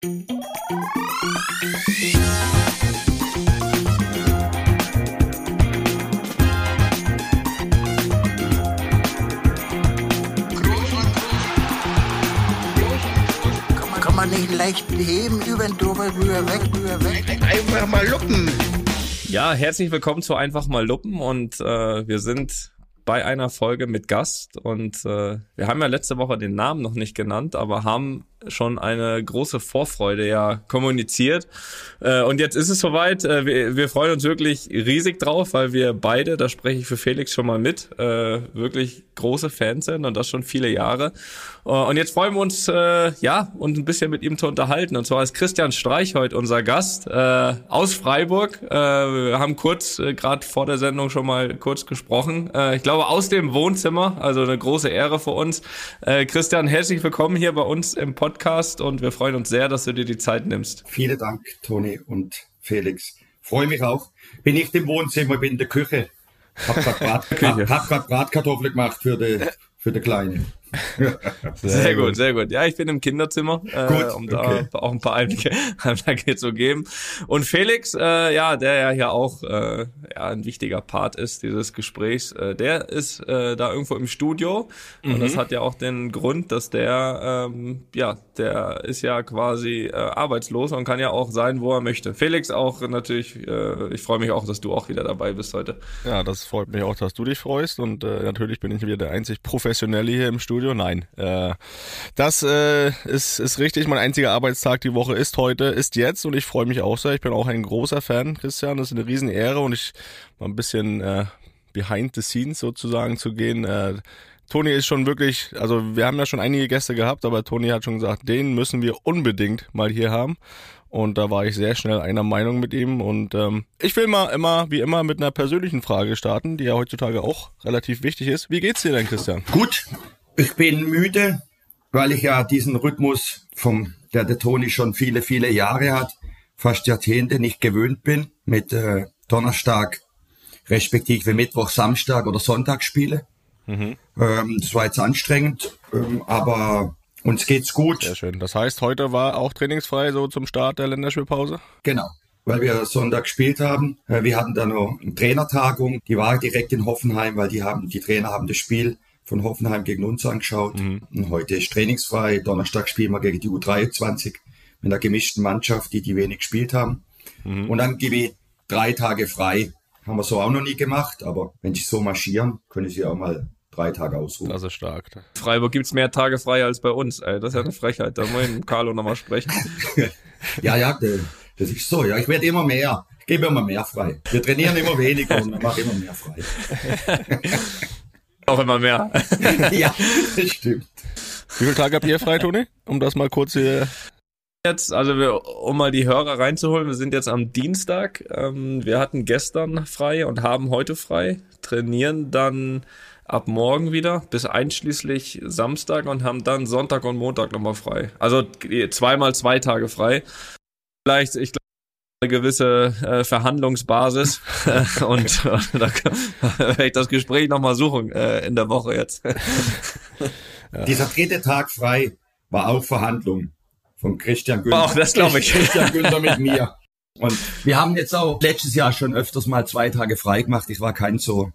Kann man nicht leicht beheben, über den drüber, rüber, weg, rüber, weg. Einfach mal luppen. Ja, herzlich willkommen zu Einfach mal Luppen und äh, wir sind bei einer Folge mit Gast und äh, wir haben ja letzte Woche den Namen noch nicht genannt, aber haben schon eine große Vorfreude ja kommuniziert. Äh, und jetzt ist es soweit. Äh, wir, freuen uns wirklich riesig drauf, weil wir beide, da spreche ich für Felix schon mal mit, äh, wirklich große Fans sind und das schon viele Jahre. Und jetzt freuen wir uns, ja, uns ein bisschen mit ihm zu unterhalten. Und zwar ist Christian Streich heute unser Gast aus Freiburg. Wir haben kurz, gerade vor der Sendung schon mal kurz gesprochen. Ich glaube, aus dem Wohnzimmer, also eine große Ehre für uns. Christian, herzlich willkommen hier bei uns im Podcast. Podcast und wir freuen uns sehr, dass du dir die Zeit nimmst. Vielen Dank, Toni und Felix. Freue mich auch. Bin nicht im Wohnzimmer, bin in der Küche. Hab gerade Brat, Bratkartoffeln gemacht für die, für die Kleine. Sehr, sehr gut, sehr gut. Ja, ich bin im Kinderzimmer, äh, gut, um da okay. auch ein paar Einblicke, Einblicke zu geben. Und Felix, äh, ja, der ja hier auch äh, ja, ein wichtiger Part ist dieses Gesprächs, äh, der ist äh, da irgendwo im Studio. Mhm. Und das hat ja auch den Grund, dass der, ähm, ja, der ist ja quasi äh, arbeitslos und kann ja auch sein, wo er möchte. Felix auch natürlich, äh, ich freue mich auch, dass du auch wieder dabei bist heute. Ja, das freut mich auch, dass du dich freust. Und äh, natürlich bin ich wieder der einzig Professionelle hier im Studio. Studio? Nein. Äh, das äh, ist, ist richtig. Mein einziger Arbeitstag die Woche ist heute, ist jetzt und ich freue mich auch sehr. Ich bin auch ein großer Fan, Christian. Das ist eine Riesenehre und ich mal ein bisschen äh, behind the scenes sozusagen zu gehen. Äh, Toni ist schon wirklich, also wir haben ja schon einige Gäste gehabt, aber Toni hat schon gesagt, den müssen wir unbedingt mal hier haben. Und da war ich sehr schnell einer Meinung mit ihm. Und ähm, ich will mal immer, wie immer, mit einer persönlichen Frage starten, die ja heutzutage auch relativ wichtig ist. Wie geht's dir denn, Christian? Gut, ich bin müde, weil ich ja diesen Rhythmus vom, der der Toni schon viele, viele Jahre hat, fast Jahrzehnte nicht gewöhnt bin, mit äh, Donnerstag, respektive Mittwoch, Samstag oder Sonntag spiele. Mhm. Ähm, das war jetzt anstrengend, ähm, aber uns geht's gut. Sehr schön. Das heißt, heute war auch trainingsfrei so zum Start der Länderspielpause? Genau weil wir Sonntag gespielt haben. Äh, wir hatten da noch eine Trainertagung, die war direkt in Hoffenheim, weil die haben, die Trainer haben das Spiel von Hoffenheim gegen uns angeschaut. Mhm. Und heute ist trainingsfrei. Donnerstag spielen wir gegen die U23 mit einer gemischten Mannschaft, die die wenig gespielt haben. Mhm. Und dann gebe ich drei Tage frei. Haben wir so auch noch nie gemacht, aber wenn sie so marschieren, können sie auch mal drei Tage ausruhen. Das ist stark. Freiburg gibt's mehr Tage frei als bei uns. Ey. Das ist ja eine Frechheit. Da muss ich mit Carlo nochmal sprechen. ja, ja, das ist so. Ja, ich werde immer mehr. Ich gebe immer mehr frei. Wir trainieren immer weniger und machen immer mehr frei. Auch immer mehr. ja, das stimmt. Wie viele Tage habt ihr frei, Toni? Um das mal kurz hier jetzt, also wir, um mal die Hörer reinzuholen, wir sind jetzt am Dienstag. Ähm, wir hatten gestern frei und haben heute frei, trainieren dann ab morgen wieder bis einschließlich Samstag und haben dann Sonntag und Montag nochmal frei. Also zweimal zwei Tage frei. Vielleicht, ich glaube, eine gewisse äh, Verhandlungsbasis und äh, da werde ich das Gespräch nochmal suchen äh, in der Woche jetzt. ja. Dieser dritte Tag frei war auch Verhandlung von Christian Günther. Auch das glaube ich. Christian Günther mit mir. Und wir haben jetzt auch letztes Jahr schon öfters mal zwei Tage frei gemacht. Ich war kein so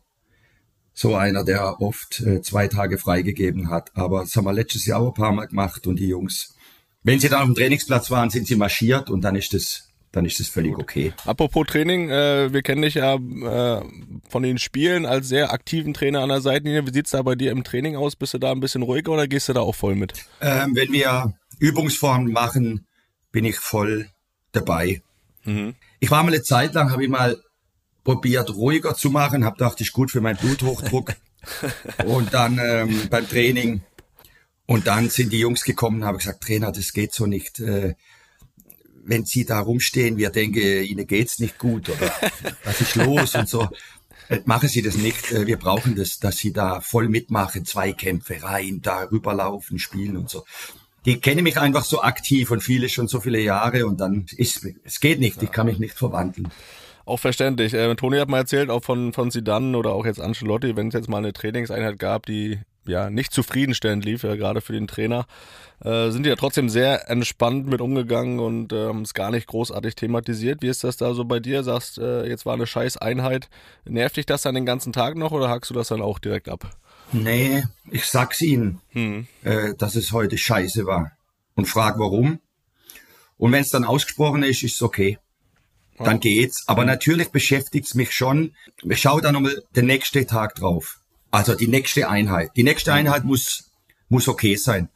so einer, der oft äh, zwei Tage freigegeben hat. Aber das haben wir letztes Jahr auch ein paar Mal gemacht und die Jungs, wenn sie dann auf dem Trainingsplatz waren, sind sie marschiert und dann ist das dann ist das völlig Gut. okay. Apropos Training, äh, wir kennen dich ja äh, von den Spielen als sehr aktiven Trainer an der Seitenlinie. Wie sieht's da bei dir im Training aus? Bist du da ein bisschen ruhiger oder gehst du da auch voll mit? Ähm, wenn wir Übungsformen machen, bin ich voll dabei. Mhm. Ich war mal eine Zeit lang, habe ich mal probiert, ruhiger zu machen, habe gedacht, ist gut für meinen Bluthochdruck. und dann ähm, beim Training und dann sind die Jungs gekommen und haben gesagt, Trainer, das geht so nicht. Äh, wenn sie da rumstehen, wir denken, ihnen geht's nicht gut oder was ist los und so. Äh, machen Sie das nicht. Äh, wir brauchen das, dass Sie da voll mitmachen, Zweikämpfe rein, da rüberlaufen, spielen und so. Die kennen mich einfach so aktiv und viele schon so viele Jahre und dann ist, es geht nicht, ich kann mich nicht verwandeln. Auch verständlich. Äh, Toni hat mal erzählt, auch von, von Sidan oder auch jetzt Ancelotti, wenn es jetzt mal eine Trainingseinheit gab, die ja nicht zufriedenstellend lief, ja, gerade für den Trainer, äh, sind die ja trotzdem sehr entspannt mit umgegangen und haben es gar nicht großartig thematisiert. Wie ist das da so bei dir? Sagst, äh, jetzt war eine scheiß Einheit. Nervt dich das dann den ganzen Tag noch oder hackst du das dann auch direkt ab? Nee, ich sag's ihnen, Hm. äh, dass es heute scheiße war. Und frag warum. Und wenn es dann ausgesprochen ist, ist es okay. Dann geht's. Aber natürlich beschäftigt's mich schon. Ich schaue dann nochmal den nächsten Tag drauf. Also die nächste Einheit. Die nächste Einheit muss, muss okay sein.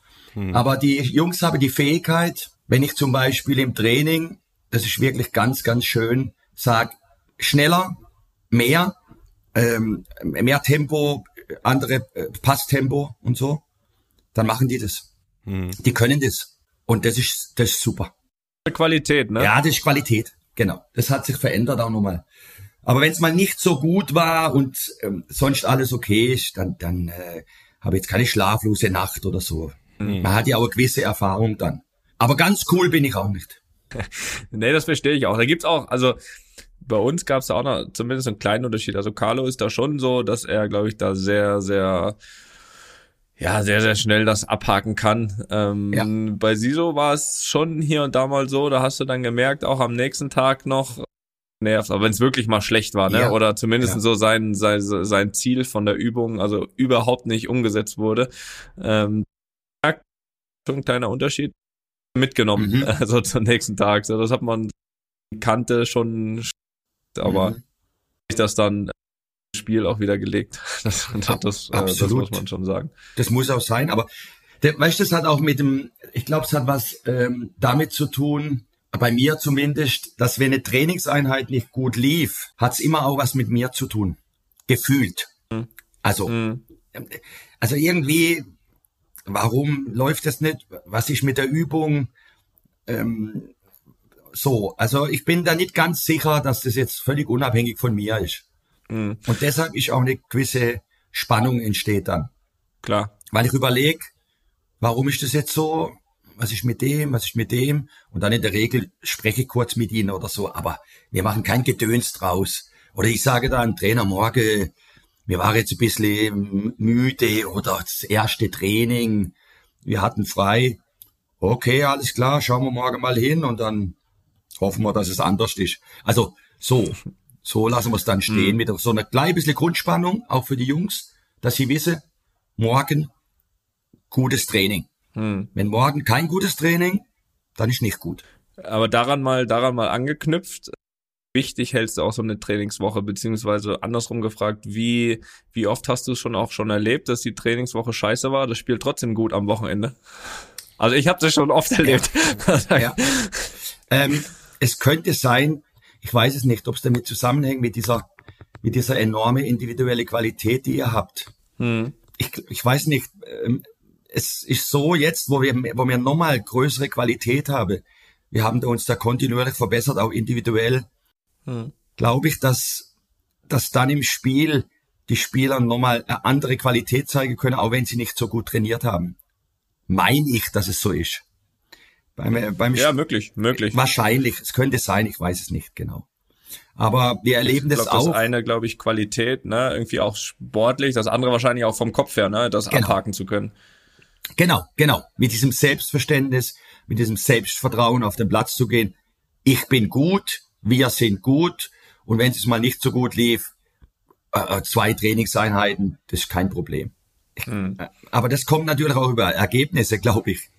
Aber die Jungs haben die Fähigkeit, wenn ich zum Beispiel im Training, das ist wirklich ganz, ganz schön, sag schneller, mehr, ähm, mehr Tempo, andere äh, Passtempo und so, dann machen die das. Die können das. Und das ist, das ist super. Qualität, ne? Ja, das ist Qualität. Genau. Das hat sich verändert auch nochmal. Aber wenn es mal nicht so gut war und ähm, sonst alles okay ist, dann, dann äh, habe ich jetzt keine schlaflose Nacht oder so. Man hat ja auch eine gewisse Erfahrung dann. Aber ganz cool bin ich auch nicht. Nee, das verstehe ich auch. Da gibt's auch, also bei uns gab's da auch noch zumindest einen kleinen Unterschied. Also Carlo ist da schon so, dass er, glaube ich, da sehr, sehr, ja, sehr, sehr schnell das abhaken kann. Ähm, Ja. Bei Siso war es schon hier und da mal so, da hast du dann gemerkt, auch am nächsten Tag noch nervt, aber wenn es wirklich mal schlecht war, ne? Ja. Oder zumindest Ja. so sein, sein, sein Ziel von der Übung, also überhaupt nicht umgesetzt wurde. Ähm, schon ein kleiner Unterschied mitgenommen, Mhm. also zum nächsten Tag. So, das hat man kannte schon, aber Mhm. das dann im Spiel auch wieder gelegt. Das, das, das, äh, das Absolut. muss man schon sagen. Das muss auch sein, aber der, weißt du, das hat auch mit dem, ich glaube, es hat was ähm, damit zu tun, bei mir zumindest, dass wenn eine Trainingseinheit nicht gut lief, hat es immer auch was mit mir zu tun. Gefühlt. Mhm. Also, Mhm. also irgendwie, warum läuft das nicht? Was ist mit der Übung? Ähm, so, also ich bin da nicht ganz sicher, dass das jetzt völlig unabhängig von mir ist. Mhm. Und deshalb ist auch eine gewisse Spannung entsteht dann. Klar. Weil ich überlege, warum ist das jetzt so? Was ist mit dem? Was ist mit dem? Und dann in der Regel spreche ich kurz mit ihnen oder so, aber wir machen kein Gedöns draus. Oder ich sage dann, Trainer, morgen, wir waren jetzt ein bisschen müde oder das erste Training, wir hatten frei. Okay, alles klar, schauen wir morgen mal hin und dann hoffen wir, dass es anders ist. Also so, so lassen wir es dann stehen mit so einer klein bisschen Grundspannung, auch für die Jungs, dass sie wissen, morgen gutes Training. Mhm. Wenn morgen kein gutes Training, dann ist nicht gut. Aber daran mal, daran mal angeknüpft, wichtig hältst du auch so eine Trainingswoche, beziehungsweise andersrum gefragt, wie, wie oft hast du es schon auch schon erlebt, dass die Trainingswoche scheiße war, das Spiel trotzdem gut am Wochenende? Also ich habe das schon oft erlebt. Ja. Ähm, es könnte sein, ich weiß es nicht, ob es damit zusammenhängt mit dieser, mit dieser enorme individuelle Qualität, die ihr habt. Hm. Ich, ich weiß nicht, ähm, es ist so jetzt, wo wir, wo wir nochmal größere Qualität haben, wir haben uns da kontinuierlich verbessert, auch individuell, Hm. glaube ich, dass, dass dann im Spiel die Spieler nochmal eine andere Qualität zeigen können, auch wenn sie nicht so gut trainiert haben. Meine ich, dass es so ist. Beim, beim Ja, möglich, möglich. Wahrscheinlich, es könnte sein, ich weiß es nicht genau. Aber wir erleben ich das glaub, auch. Das eine, glaube ich, Qualität, ne, irgendwie auch sportlich, das andere wahrscheinlich auch vom Kopf her, ne, das Genau. abhaken zu können. Genau, genau. Mit diesem Selbstverständnis, mit diesem Selbstvertrauen auf den Platz zu gehen. Ich bin gut, wir sind gut. Und wenn es mal nicht so gut lief, äh, äh, zwei Trainingseinheiten, das ist kein Problem. Hm. Äh, Aber das kommt natürlich auch über Ergebnisse, glaube ich.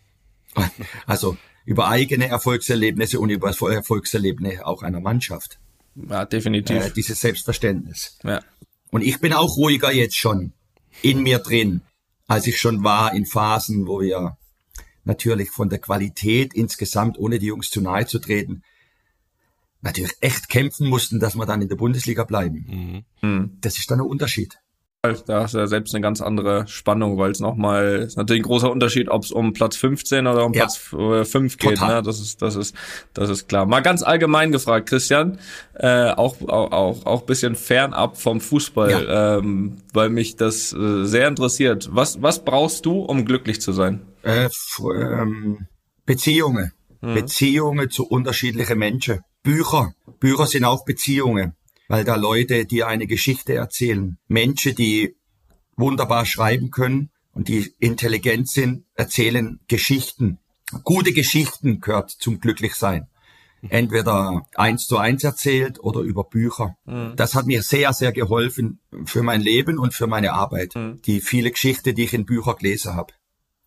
Also über eigene Erfolgserlebnisse und über das Erfolgserlebnisse auch einer Mannschaft. Ja, definitiv. Äh, dieses Selbstverständnis. ja. Und ich bin auch ruhiger jetzt schon in mir drin, als ich schon war in Phasen, wo wir natürlich von der Qualität insgesamt, ohne die Jungs zu nahe zu treten, natürlich echt kämpfen mussten, dass wir dann in der Bundesliga bleiben. Hm. Das ist dann ein Unterschied. Da hast du ja selbst eine ganz andere Spannung, weil es nochmal, ist natürlich ein großer Unterschied, ob es um Platz 15 oder um Ja. Platz äh, 5 geht, Total. ne? Das ist, das ist, das ist klar. Mal ganz allgemein gefragt, Christian, äh, auch, auch, auch, bisschen fernab vom Fußball, ähm, weil mich das äh, sehr interessiert. Was, was brauchst du, um glücklich zu sein? Äh, ähm, Beziehungen. Beziehungen zu unterschiedlichen Menschen. Bücher. Bücher sind auch Beziehungen, weil da Leute, die eine Geschichte erzählen. Menschen, die wunderbar schreiben können, und die intelligent sind, erzählen Geschichten. Gute Geschichten gehört zum Glücklichsein. Entweder eins zu eins erzählt oder über Bücher. Mhm. Das hat mir sehr, sehr geholfen für mein Leben und für meine Arbeit. Mhm. Die viele Geschichten, die ich in Büchern gelesen habe.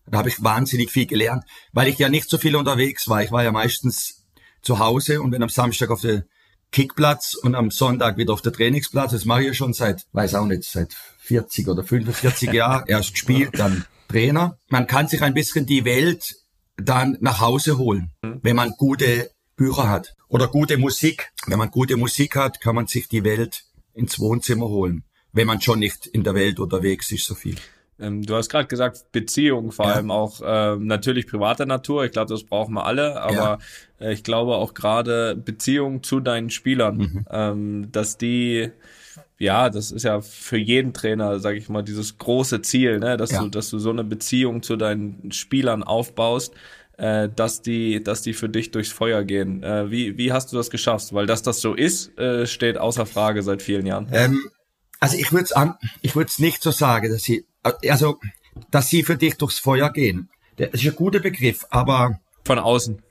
Da habe ich wahnsinnig viel gelernt, weil ich ja nicht so viel unterwegs war. Ich war ja meistens zu Hause und bin am Samstag auf der Kickplatz und am Sonntag wieder auf der Trainingsplatz. Das mache ich ja schon seit, weiß auch nicht, seit 40 oder 45 Jahren. Erst gespielt, dann Trainer. Man kann sich ein bisschen die Welt dann nach Hause holen, wenn man gute Bücher hat oder gute Musik. Wenn man gute Musik hat, kann man sich die Welt ins Wohnzimmer holen, wenn man schon nicht in der Welt unterwegs ist so viel. Ähm, du hast gerade gesagt, Beziehungen, vor ja. allem auch äh, natürlich privater Natur. Ich glaube, das brauchen wir alle, aber ja. äh, ich glaube auch gerade Beziehungen zu deinen Spielern, mhm. ähm, dass die ja, das ist ja für jeden Trainer, sage ich mal, dieses große Ziel, ne, dass ja. du, dass du so eine Beziehung zu deinen Spielern aufbaust, äh, dass die, dass die für dich durchs Feuer gehen. Äh, wie, wie hast du das geschafft? Weil dass das so ist, äh, steht außer Frage seit vielen Jahren. Ähm, also ich würde es an, ich würde es nicht so sagen, dass sie also, dass sie für dich durchs Feuer gehen. Das ist ein guter Begriff, aber. Von außen.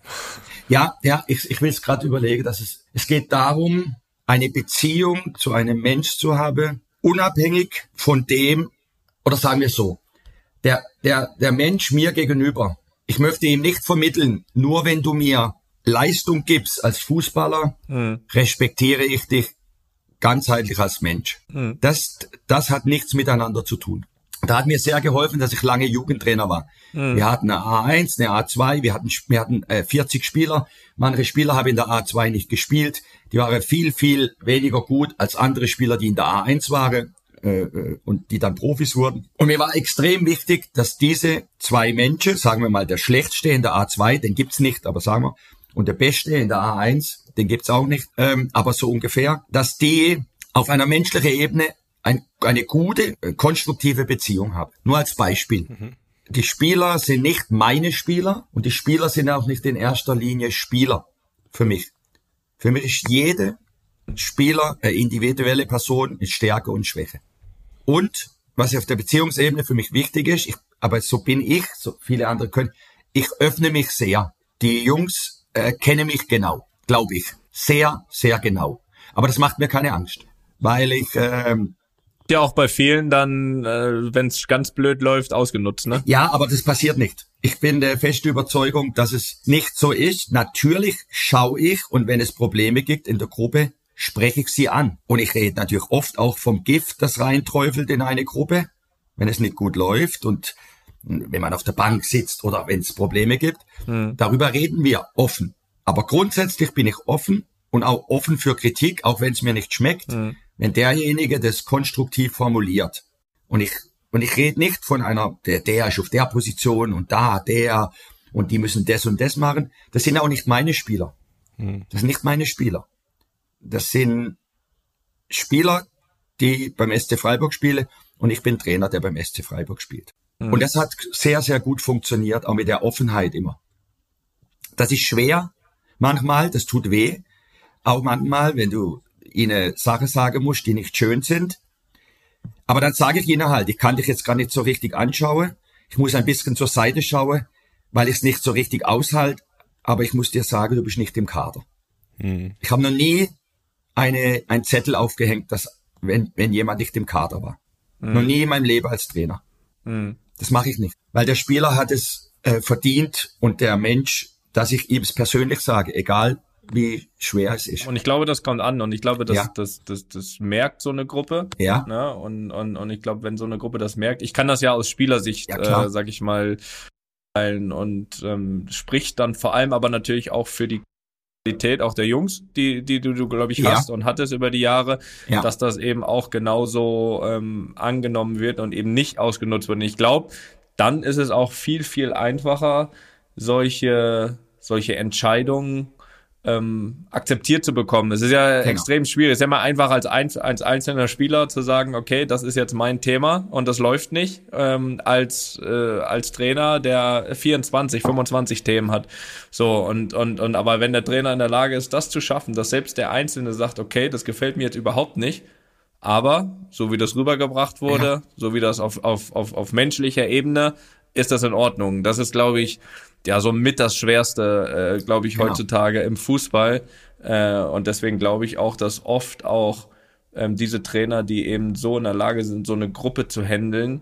Ja, ja, ich, ich will es gerade überlegen, dass es, es geht darum, eine Beziehung zu einem Mensch zu haben, unabhängig von dem, oder sagen wir so, der, der, der Mensch mir gegenüber, ich möchte ihm nicht vermitteln, nur wenn du mir Leistung gibst als Fußballer, mhm. respektiere ich dich ganzheitlich als Mensch. Mhm. Das, das hat nichts miteinander zu tun. Da hat mir sehr geholfen, dass ich lange Jugendtrainer war. Mhm. Wir hatten eine A1, eine A2, wir hatten, wir hatten äh, 40 Spieler. Manche Spieler haben in der A2 nicht gespielt. Die waren viel, viel weniger gut als andere Spieler, die in der A1 waren äh, äh, und die dann Profis wurden. Und mir war extrem wichtig, dass diese zwei Menschen, sagen wir mal der Schlechtste in der A2, den gibt's nicht, aber sagen wir, und der Beste in der A1, den gibt's auch nicht, ähm, aber so ungefähr, dass die auf einer menschlichen Ebene ein, eine gute, äh, konstruktive Beziehung habe. Nur als Beispiel. Mhm. Die Spieler sind nicht meine Spieler und die Spieler sind auch nicht in erster Linie Spieler für mich. Für mich ist jede Spieler eine individuelle Person mit Stärke und Schwäche. Und was auf der Beziehungsebene für mich wichtig ist, ich, aber so bin ich, so viele andere können, ich öffne mich sehr. Die Jungs äh, kennen mich genau, glaube ich. Sehr, sehr genau. Aber das macht mir keine Angst, weil ich ähm, ja auch bei vielen dann, äh, wenn es ganz blöd läuft, ausgenutzt, ne? Ja, aber das passiert nicht. Ich bin der festen Überzeugung, dass es nicht so ist. Natürlich schaue ich und wenn es Probleme gibt in der Gruppe, spreche ich sie an. Und ich rede natürlich oft auch vom Gift, das reinträufelt in eine Gruppe, wenn es nicht gut läuft und wenn man auf der Bank sitzt oder wenn es Probleme gibt. Hm. Darüber reden wir offen. Aber grundsätzlich bin ich offen und auch offen für Kritik, auch wenn es mir nicht schmeckt. Hm wenn derjenige das konstruktiv formuliert. Und ich, und ich rede nicht von einer, der, der ist auf der Position und da, der, und die müssen das und das machen. Das sind auch nicht meine Spieler. Hm. Das sind nicht meine Spieler. Das sind Spieler, die beim SC Freiburg spielen und ich bin Trainer, der beim SC Freiburg spielt. Mhm. Und das hat sehr, sehr gut funktioniert, auch mit der Offenheit immer. Das ist schwer manchmal, das tut weh. Auch manchmal, wenn du ihnen Sachen sagen muss, die nicht schön sind. Aber dann sage ich ihnen halt, ich kann dich jetzt gar nicht so richtig anschauen. Ich muss ein bisschen zur Seite schauen, weil ich es nicht so richtig aushalte. Aber ich muss dir sagen, du bist nicht im Kader. Hm. Ich habe noch nie eine, ein Zettel aufgehängt, dass, wenn, wenn jemand nicht im Kader war. Hm. Noch nie in meinem Leben als Trainer. Hm. Das mache ich nicht. Weil der Spieler hat es äh, verdient und der Mensch, dass ich ihm es persönlich sage, egal wie schwer es ist. Und ich glaube, das kommt an und ich glaube, das, ja. das, das, das merkt so eine Gruppe. Ja. Ne? Und, und, und ich glaube, wenn so eine Gruppe das merkt, ich kann das ja aus Spielersicht, ja, äh, sag ich mal, teilen und ähm, spricht dann vor allem aber natürlich auch für die Qualität auch der Jungs, die, die du, du glaube ich, ja. hast und hattest über die Jahre, ja. dass das eben auch genauso ähm, angenommen wird und eben nicht ausgenutzt wird. Und ich glaube, dann ist es auch viel, viel einfacher, solche, solche Entscheidungen ähm, akzeptiert zu bekommen. Es ist ja genau. extrem schwierig. Es ist ja mal einfach als, ein, als einzelner Spieler zu sagen, okay, das ist jetzt mein Thema und das läuft nicht, ähm, als, äh, als Trainer, der 24, 25 Themen hat. So, und, und, und aber wenn der Trainer in der Lage ist, das zu schaffen, dass selbst der Einzelne sagt, okay, das gefällt mir jetzt überhaupt nicht, Aber so wie das rübergebracht wurde, ja. so wie das auf, auf, auf, auf menschlicher Ebene, ist das in Ordnung. Das ist, glaube ich, ja so mit das Schwerste, äh, glaube ich, genau. heutzutage im Fußball. Äh, und deswegen glaube ich auch, dass oft auch ähm, diese Trainer, die eben so in der Lage sind, so eine Gruppe zu handeln,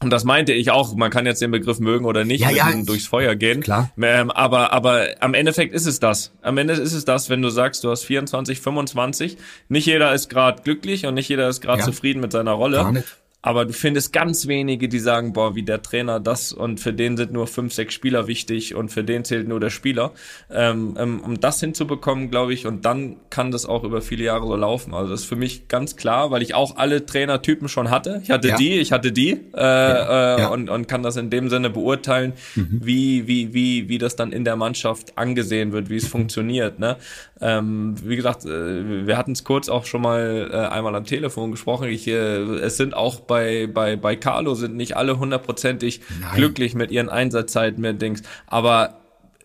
und das meinte ich auch, man kann jetzt den Begriff mögen oder nicht, ja, ja, durchs Feuer gehen. Klar. Ähm, aber, aber am Endeffekt ist es das. Am Ende ist es das, wenn du sagst, du hast 24, 25. Nicht jeder ist gerade glücklich und nicht jeder ist gerade ja. zufrieden mit seiner Rolle. Aber du findest ganz wenige, die sagen, boah, wie der Trainer das und für den sind nur fünf, sechs Spieler wichtig und für den zählt nur der Spieler. Ähm, ähm, um das hinzubekommen, glaube ich, und dann kann das auch über viele Jahre so laufen. Also das ist für mich ganz klar, weil ich auch alle Trainertypen schon hatte. Ich hatte ja. die, ich hatte die äh, ja. Äh, ja. Und, und kann das in dem Sinne beurteilen, mhm. wie, wie, wie, wie das dann in der Mannschaft angesehen wird, wie es funktioniert. Ne? Ähm, wie gesagt, äh, wir hatten es kurz auch schon mal äh, einmal am Telefon gesprochen. Ich, äh, es sind auch bei bei, bei, Carlo sind nicht alle hundertprozentig glücklich mit ihren Einsatzzeiten, mit Dings. Aber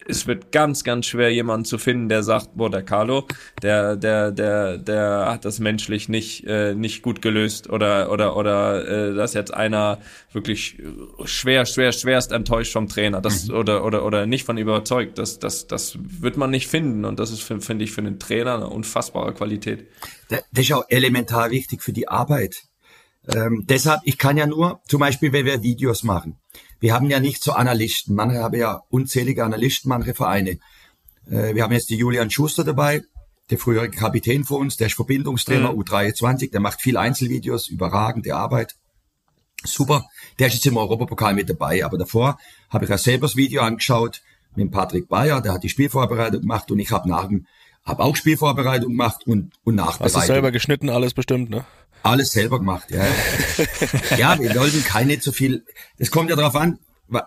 es wird ganz, ganz schwer, jemanden zu finden, der sagt, boah, der Carlo, der, der, der, der hat das menschlich nicht, äh, nicht gut gelöst oder, oder, oder, äh, das ist jetzt einer wirklich schwer, schwer, schwerst enttäuscht vom Trainer, das, mhm. oder, oder, oder nicht von überzeugt. Das, das, das wird man nicht finden und das ist, finde ich, für einen Trainer eine unfassbare Qualität. Das ist auch elementar wichtig für die Arbeit. Ähm, deshalb, ich kann ja nur, zum Beispiel, wenn wir Videos machen. Wir haben ja nicht so Analysten. Manche haben ja unzählige Analysten, manche Vereine. Äh, wir haben jetzt die Julian Schuster dabei, der frühere Kapitän von uns, der ist Verbindungstrainer mhm. U23, der macht viel Einzelvideos, überragende Arbeit. Super. Der ist jetzt im Europapokal mit dabei. Aber davor habe ich ja selber das Video angeschaut mit Patrick Bayer, der hat die Spielvorbereitung gemacht und ich habe nach dem habe auch Spielvorbereitung gemacht und, und Nachbereitung. Hast du selber geschnitten, alles bestimmt, ne? Alles selber gemacht, ja. ja, wir wollten keine zu viel. Es kommt ja darauf an,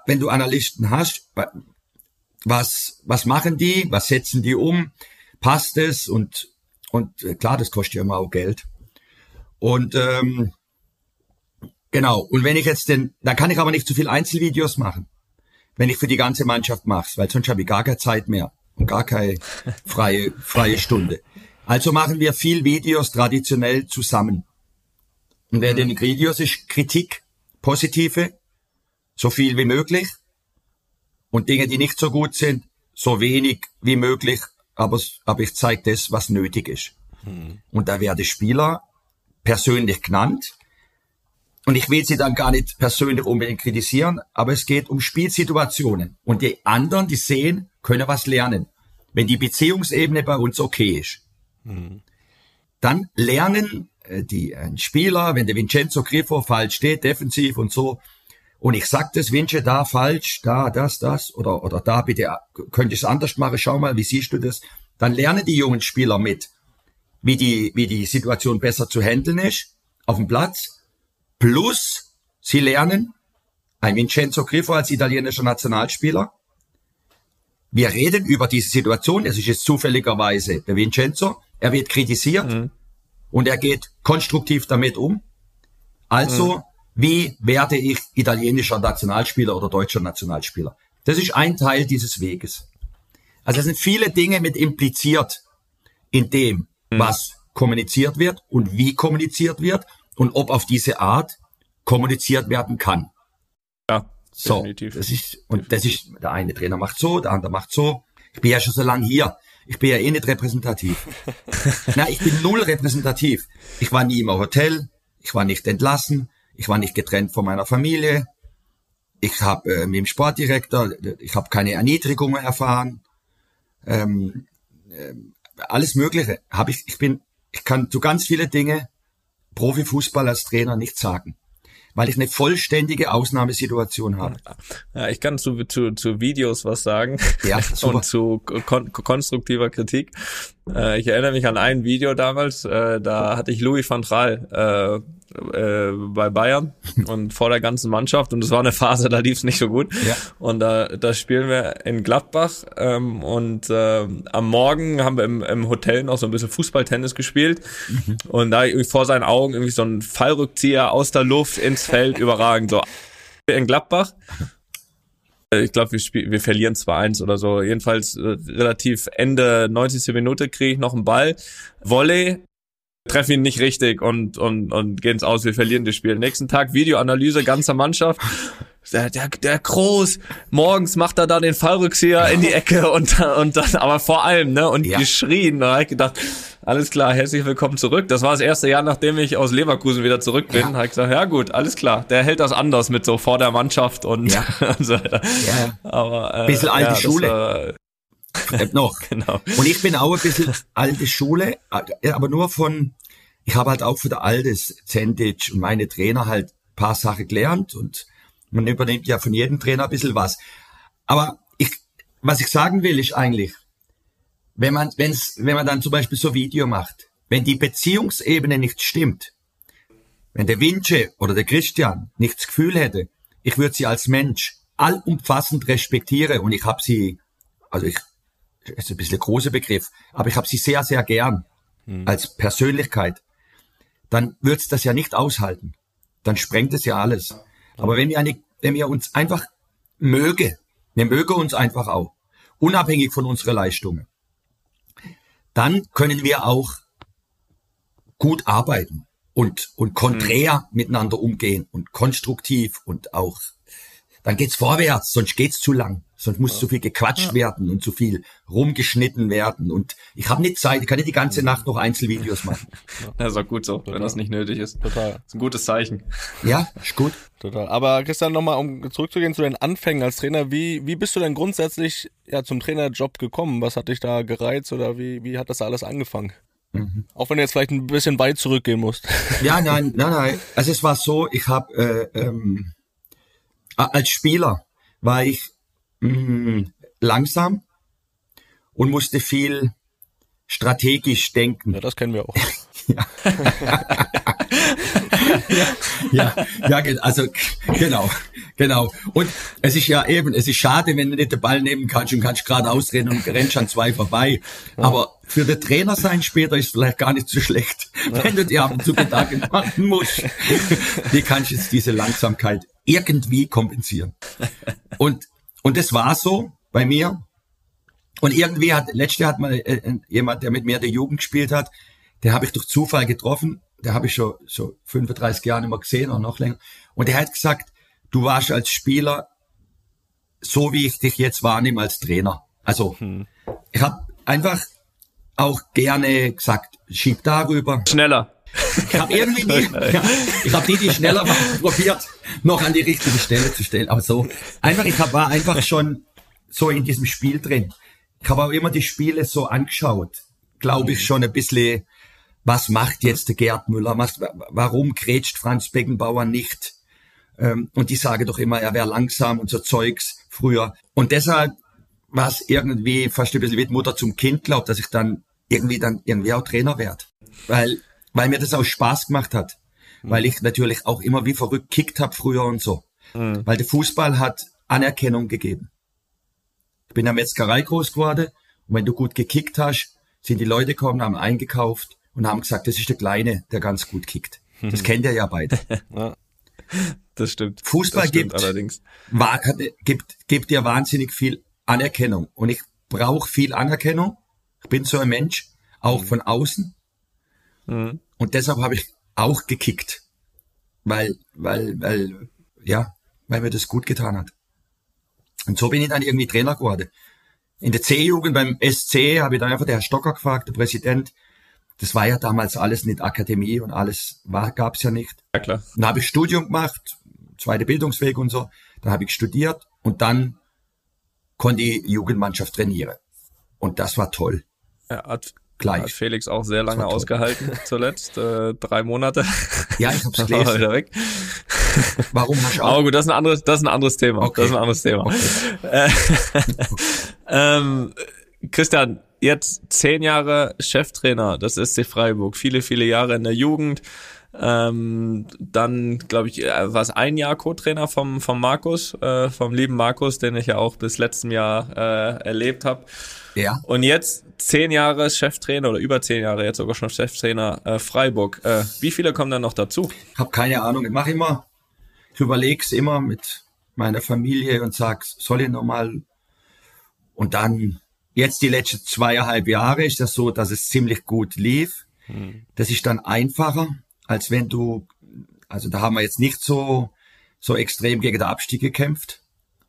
wenn du Analysten hast, was, was machen die, was setzen die um, passt es und, und äh, klar, das kostet ja immer auch Geld. Und ähm, genau, und wenn ich jetzt den, dann kann ich aber nicht zu viel Einzelvideos machen, wenn ich für die ganze Mannschaft mache, weil sonst habe ich gar keine Zeit mehr und gar keine freie, freie Stunde. Also machen wir viel Videos traditionell zusammen. Und wer den Videos ist Kritik, positive, so viel wie möglich. Und Dinge, die nicht so gut sind, so wenig wie möglich. Aber, aber ich zeige das, was nötig ist. Mhm. Und da werde Spieler persönlich genannt. Und ich will sie dann gar nicht persönlich unbedingt kritisieren, aber es geht um Spielsituationen. Und die anderen, die sehen, können was lernen. Wenn die Beziehungsebene bei uns okay ist. Mhm. Dann lernen die, ein Spieler, wenn der Vincenzo Grifo falsch steht, defensiv und so, und ich sag das, Vince, da falsch, da, das, das, oder, oder da bitte, könnte ich es anders machen, schau mal, wie siehst du das? Dann lernen die jungen Spieler mit, wie die, wie die Situation besser zu handeln ist, auf dem Platz, plus sie lernen, ein Vincenzo Grifo als italienischer Nationalspieler, wir reden über diese Situation, es ist jetzt zufälligerweise der Vincenzo, er wird kritisiert, mhm und er geht konstruktiv damit um. Also, mhm. wie werde ich italienischer Nationalspieler oder deutscher Nationalspieler? Das ist ein Teil dieses Weges. Also es sind viele Dinge mit impliziert in dem, mhm. was kommuniziert wird und wie kommuniziert wird und ob auf diese Art kommuniziert werden kann. Ja, so, definitiv. Das ist, und das ist, der eine Trainer macht so, der andere macht so. Ich bin ja schon so lange hier. Ich bin ja eh nicht repräsentativ. Na, ich bin null repräsentativ. Ich war nie im Hotel, ich war nicht entlassen, ich war nicht getrennt von meiner Familie. Ich habe äh, mit dem Sportdirektor, ich habe keine Erniedrigungen erfahren. Ähm, äh, alles Mögliche habe ich. Ich bin, ich kann zu ganz viele Dinge Profifußball als Trainer nicht sagen weil ich eine vollständige Ausnahmesituation habe. Ja, ich kann zu, zu, zu Videos was sagen ja, super. und zu kon konstruktiver Kritik. Äh, ich erinnere mich an ein Video damals, äh, da hatte ich Louis van Gaal äh, äh, bei Bayern und vor der ganzen Mannschaft und es war eine Phase, da lief es nicht so gut. Ja. Und da, da spielen wir in Gladbach ähm, und äh, am Morgen haben wir im, im Hotel noch so ein bisschen Fußballtennis gespielt mhm. und da irgendwie vor seinen Augen irgendwie so ein Fallrückzieher aus der Luft ins Feld überragend so in Gladbach äh, ich glaube, wir, spiel, wir verlieren 2-1 oder so. Jedenfalls äh, relativ Ende 90. Minute kriege ich noch einen Ball. Volley treffen ihn nicht richtig und, und, und gehen's aus, wir verlieren das Spiel. Nächsten Tag Videoanalyse ganzer Mannschaft. Der, der, der Groß, morgens macht er da den Fallrückzieher in die Ecke und, und dann, aber vor allem, ne, und Ja. geschrien. Da hab ich gedacht, alles klar, herzlich willkommen zurück. Das war das erste Jahr, nachdem ich aus Leverkusen wieder zurück bin. Ja. Hab ich gesagt, ja gut, alles klar. Der hält das anders mit so vor der Mannschaft und, Ja. und so weiter. Ja. Aber, äh, Bisschen alte ja, Schule. War, Bleibt noch. genau. Und ich bin auch ein bisschen alte Schule, aber nur von, ich habe halt auch von der Altes, Zendic und meine Trainer halt ein paar Sachen gelernt und man übernimmt ja von jedem Trainer ein bisschen was. Aber ich, was ich sagen will, ist eigentlich, wenn man, wenn's, wenn man dann zum Beispiel so Video macht, wenn die Beziehungsebene nicht stimmt, wenn der Vince oder der Christian nicht das Gefühl hätte, ich würde sie als Mensch allumfassend respektiere und ich habe sie, also ich, ist ein bisschen ein großer Begriff, aber ich habe sie sehr, sehr gern als Persönlichkeit, dann wird's das ja nicht aushalten. Dann sprengt es ja alles. Aber wenn wir, eine, wenn wir uns einfach möge, wir mögen uns einfach auch, unabhängig von unserer Leistungen, dann können wir auch gut arbeiten und, und konträr miteinander umgehen und konstruktiv und auch, dann geht's vorwärts, sonst geht's zu lang. Sonst muss zu viel gequatscht werden und zu viel rumgeschnitten werden. Und ich habe nicht Zeit, ich kann nicht die ganze Nacht noch Einzelvideos machen. Das ist auch gut so, wenn das nicht nötig ist. Total. Das ist ein gutes Zeichen. Ja, ist gut. Total. Aber Christian, nochmal, um zurückzugehen zu deinen Anfängen als Trainer, wie, wie bist du denn grundsätzlich ja, zum Trainerjob gekommen? Was hat dich da gereizt oder wie, wie hat das alles angefangen? Auch wenn du jetzt vielleicht ein bisschen weit zurückgehen musst. Ja, nein, nein, nein. Also es war so, ich habe äh, ähm, als Spieler war ich mh, langsam und musste viel strategisch denken. Ja, das kennen wir auch. Ja, ja, ge- also genau, genau. Und es ist ja eben, es ist schade, wenn du nicht den Ball nehmen kannst und kannst gerade ausrennen und rennst an zwei vorbei. Aber für den Trainer sein später ist vielleicht gar nicht so schlecht, wenn du dir ab und zu Gedanken machen musst. Wie kannst du jetzt diese Langsamkeit irgendwie kompensieren? Und, und das war so bei mir. Und irgendwie hat, letztes Jahr hat mal äh, jemand, der mit mir der Jugend gespielt hat, der habe ich durch Zufall getroffen. Der habe ich schon so 35 Jahre nicht mehr gesehen oder noch länger. Und der hat gesagt, du warst als Spieler so, wie ich dich jetzt wahrnehme als Trainer. Also ich habe einfach auch gerne gesagt, schieb darüber. Schneller. Ich habe irgendwie nie, ja, ich habe nie die schneller probiert, noch an die richtige Stelle zu stellen. Aber so einfach, ich hab, war einfach schon so in diesem Spiel drin. Ich habe auch immer die Spiele so angeschaut, glaube ich schon ein bisschen, was macht jetzt der Gerd Müller, was, warum grätscht Franz Beckenbauer nicht? Ähm, und die sagen doch immer, er wäre langsam und so Zeugs früher. Und deshalb war es irgendwie fast ein bisschen wie die Mutter zum Kind, glaubt, dass ich dann irgendwie dann irgendwie auch Trainer werde. Weil, weil mir das auch Spaß gemacht hat. Weil ich natürlich auch immer wie verrückt kickt habe früher und so. Weil der Fußball hat Anerkennung gegeben. Ich bin in der Metzgerei groß geworden und wenn du gut gekickt hast, sind die Leute gekommen, haben eingekauft und haben gesagt, das ist der Kleine, der ganz gut kickt. Das kennt ihr ja beide. Das stimmt. Fußball das stimmt gibt- allerdings. Wa- hat- gibt, gibt dir wahnsinnig viel Anerkennung. Und ich brauche viel Anerkennung. Ich bin so ein Mensch, auch von außen. Mhm. Und deshalb habe ich auch gekickt. Weil, weil, weil, ja, weil mir das gut getan hat. Und so bin ich dann irgendwie Trainer geworden. In der C-Jugend beim SC habe ich dann einfach der Herr Stocker gefragt, der Präsident. Das war ja damals alles nicht Akademie und alles war, gab's ja nicht. Ja klar. Dann habe ich Studium gemacht, zweite Bildungsweg und so. Dann habe ich studiert und dann konnte ich Jugendmannschaft trainieren. Und das war toll. Ja, hat, Gleich. hat Felix auch sehr lange ausgehalten zuletzt. Äh, drei Monate. Ja, ich hab's Dann war er gelesen. wieder weg. Warum hast du Aber auch? gut, das ist ein anderes, das ist ein anderes Thema. Okay. Das ist ein anderes Thema. Äh, ähm, Christian, jetzt zehn Jahre Cheftrainer des SC Freiburg, viele, viele Jahre in der Jugend. Ähm, dann, glaube ich, äh, war es ein Jahr Co-Trainer vom, vom Markus, äh, vom lieben Markus, den ich ja auch bis letztem Jahr äh, erlebt habe. Ja. Und jetzt zehn Jahre Cheftrainer oder über zehn Jahre jetzt sogar schon Cheftrainer äh, Freiburg. Äh, wie viele kommen dann noch dazu? Ich habe keine Ahnung. Ich mache immer, ich überleg's immer mit meiner Familie und sag, soll ich noch mal? Und dann, jetzt die letzten zweieinhalb Jahre ist das so, dass es ziemlich gut lief. Das ist dann einfacher, als wenn du, also da haben wir jetzt nicht so, so extrem gegen den Abstieg gekämpft.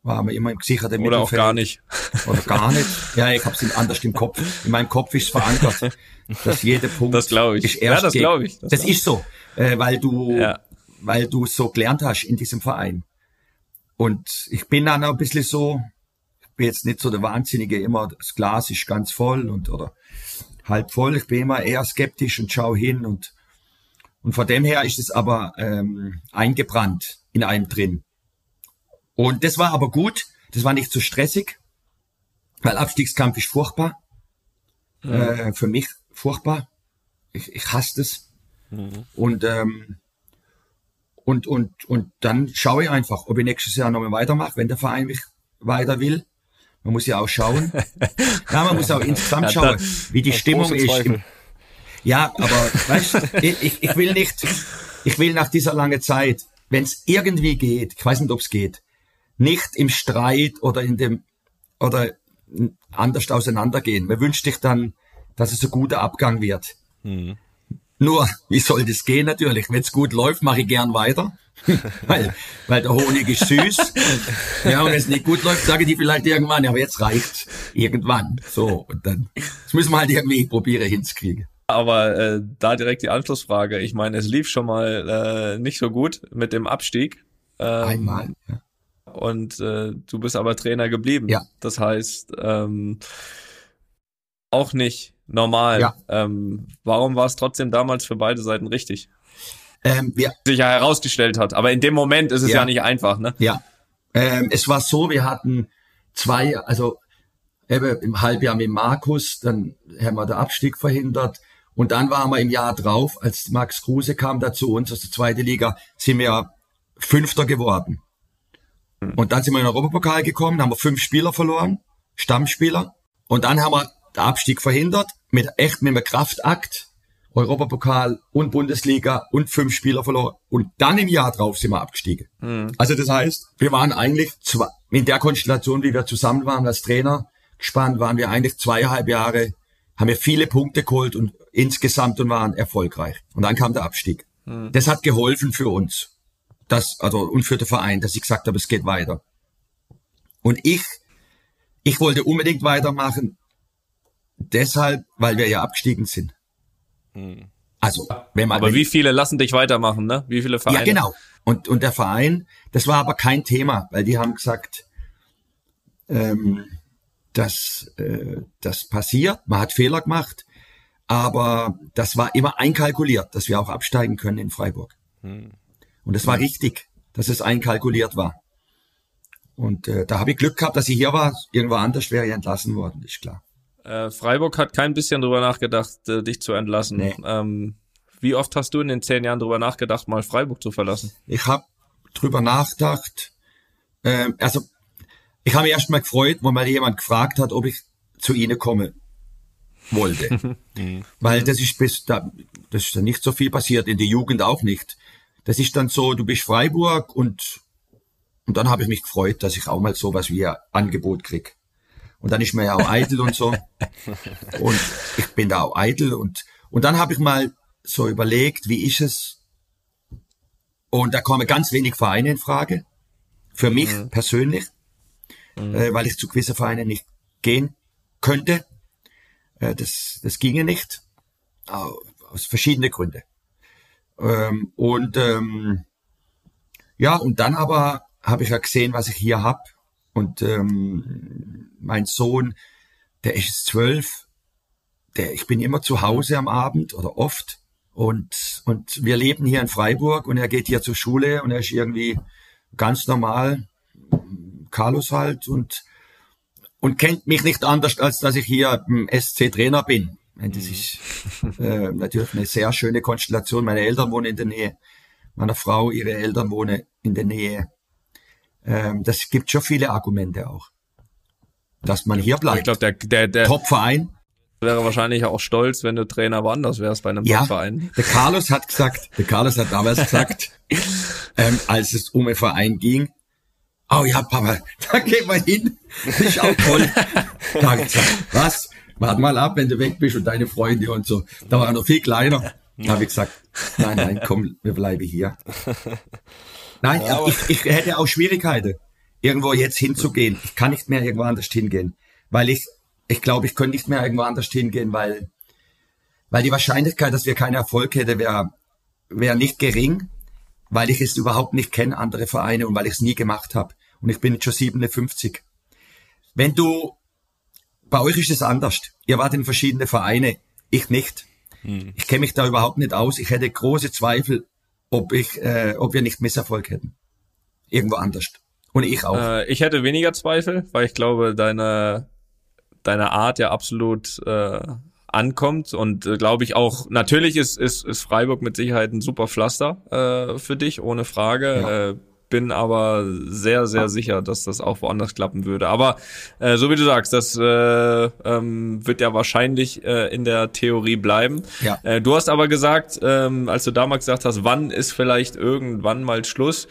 Waren wir immer im gesicherten Oder auch Mittelfeld. gar nicht. Oder gar nicht. Ja, ich hab's anders im Kopf. In meinem Kopf ist es verankert, dass jeder Punkt Das glaub ich. ist Ja, erst das gegen- glaub ich. Das Das, ist so, äh, weil du, Ja. weil du so gelernt hast in diesem Verein. Und ich bin dann auch ein bisschen so, ich bin jetzt nicht so der Wahnsinnige, immer das Glas ist ganz voll und oder halb voll. Ich bin immer eher skeptisch und schau hin und und von dem her ist es aber ähm, eingebrannt in einem drin. Und das war aber gut, das war nicht so stressig, weil Abstiegskampf ist furchtbar. Äh, für mich furchtbar. Ich, ich hasse das. Und, ähm, und, und, und dann schaue ich einfach, ob ich nächstes Jahr nochmal weitermache, wenn der Verein mich weiter will. Man muss ja auch schauen. ja, man muss auch insgesamt Ja, schauen, wie die Stimmung ist. Im, ja, aber weißt, ich, ich- will nicht, ich will nach dieser langen Zeit, wenn es irgendwie geht, ich weiß nicht, ob es geht, nicht im Streit oder in dem oder anders auseinandergehen. Man wünscht sich dann, dass es ein guter Abgang wird. Nur, wie soll das gehen natürlich? Wenn es gut läuft, mache ich gern weiter. weil, weil der Honig ist süß. ja, und wenn es nicht gut läuft, sage die vielleicht irgendwann, ja, aber jetzt reicht's. Irgendwann. So, und dann, das müssen wir halt irgendwie probieren hinzukriegen. Aber äh, da direkt die Anschlussfrage. Ich meine, es lief schon mal äh, nicht so gut mit dem Abstieg. Ähm, Einmal. Ja. Und äh, du bist aber Trainer geblieben. Ja. Das heißt, ähm, auch nicht normal. Ja. Ähm, warum war es trotzdem damals für beide Seiten richtig? Ähm, wir, Sich ja herausgestellt hat. Aber in dem Moment ist es ja, Ja. nicht einfach, ne? Ja. Ähm, es war so, wir hatten zwei, also eben im Halbjahr mit Markus, dann haben wir den Abstieg verhindert. Und dann waren wir im Jahr drauf, als Max Kruse kam dazu uns aus der zweiten Liga, sind wir Fünfter geworden. Und dann sind wir in den Europapokal gekommen, haben wir fünf Spieler verloren, Stammspieler. Und dann haben wir den Abstieg verhindert, mit echt mit einem Kraftakt. Europapokal und Bundesliga und fünf Spieler verloren. Und dann im Jahr drauf sind wir abgestiegen. Also das heißt, wir waren eigentlich zwei, in der Konstellation, wie wir zusammen waren als Trainer, gespannt, waren wir eigentlich zweieinhalb Jahre, haben wir viele Punkte geholt und insgesamt und waren erfolgreich. Und dann kam der Abstieg. Das hat geholfen für uns. Das, also, und für den Verein, dass ich gesagt habe, es geht weiter. Und ich, ich wollte unbedingt weitermachen, deshalb, weil wir ja abgestiegen sind. Also, wenn man, Aber wie viele lassen dich weitermachen, ne? Wie viele Vereine? ja, genau. Und, und der Verein, das war aber kein Thema, weil die haben gesagt, ähm, dass äh, das passiert, man hat Fehler gemacht, aber das war immer einkalkuliert, dass wir auch absteigen können in Freiburg. Und es war richtig, dass es einkalkuliert war. Und äh, da habe ich Glück gehabt, dass ich hier war. Irgendwo anders wäre ich entlassen worden, ist klar. Äh, Freiburg hat kein bisschen drüber nachgedacht, äh, dich zu entlassen. Nee. Ähm, wie oft hast du in den zehn Jahren drüber nachgedacht, mal Freiburg zu verlassen? Ich habe drüber nachgedacht. Ähm, also ich habe mich erst mal gefreut, wo mal jemand gefragt hat, ob ich zu ihnen kommen wollte. Weil das ist bis da, das ist dann nicht so viel passiert, in der Jugend auch nicht. Das ist dann so, du bist Freiburg und, und dann habe ich mich gefreut, dass ich auch mal sowas wie ein Angebot krieg. Und dann ist man ja auch eitel und so. Und ich bin da auch eitel und, und dann habe ich mal so überlegt, wie ist es? Und da kommen ganz wenig Vereine in Frage. Für mich persönlich, äh, weil ich zu gewissen Vereinen nicht gehen könnte. Äh, das, das ginge nicht. Au- Aus verschiedenen Gründen. Ähm, und ähm, ja, und dann aber habe ich ja gesehen, was ich hier hab. Und ähm, mein Sohn, der ist zwölf, der, ich bin immer zu Hause am Abend oder oft. Und, und wir leben hier in Freiburg und er geht hier zur Schule und er ist irgendwie ganz normal, Carlos halt, und, und kennt mich nicht anders, als dass ich hier im SC-Trainer bin. Und Das ist äh, natürlich eine sehr schöne Konstellation. Meine Eltern wohnen in der Nähe, meiner Frau, ihre Eltern wohnen in der Nähe. Ähm, das gibt schon viele Argumente auch, dass man hier Ich bleibt. glaube, der, der, der Top-Verein, wäre wahrscheinlich auch stolz, wenn du Trainer woanders wärst bei einem Ja, Top-Verein. der Carlos hat gesagt, der Carlos hat damals gesagt, ähm, als es um den Verein ging, oh ja, Papa, da geht man hin, das ist auch toll. Da hat gesagt, was, warte mal ab, wenn du weg bist und deine Freunde und so. Da war er noch viel kleiner. Da habe ich gesagt, nein, nein, komm, wir bleiben hier. Nein, Ja, ich, ich hätte auch Schwierigkeiten, irgendwo jetzt hinzugehen. Ich kann nicht mehr irgendwo anders hingehen, weil ich, ich glaube, ich könnte nicht mehr irgendwo anders hingehen, weil, weil die Wahrscheinlichkeit, dass wir keinen Erfolg hätten, wäre wäre nicht gering, weil ich es überhaupt nicht kenne, andere Vereine und weil ich es nie gemacht habe. Und ich bin jetzt schon 57. Wenn du, bei euch ist es anders. Ihr wart in verschiedene Vereine, ich nicht. Ich kenne mich da überhaupt nicht aus. Ich hätte große Zweifel, ob ich, äh, ob wir nicht Misserfolg hätten. Irgendwo anders. Und ich auch. Äh, ich hätte weniger Zweifel, weil ich glaube, deine, deine Art ja absolut äh, ankommt und äh, glaube ich auch, natürlich ist, ist, ist Freiburg mit Sicherheit ein super Pflaster äh, für dich, ohne Frage. Ja. Äh, bin aber sehr, sehr sicher, dass das auch woanders klappen würde. Aber äh, so wie du sagst, das äh, ähm, wird ja wahrscheinlich äh, in der Theorie bleiben. Ja. Äh, du hast aber gesagt, ähm, als du damals gesagt hast, wann ist vielleicht irgendwann mal Schluss,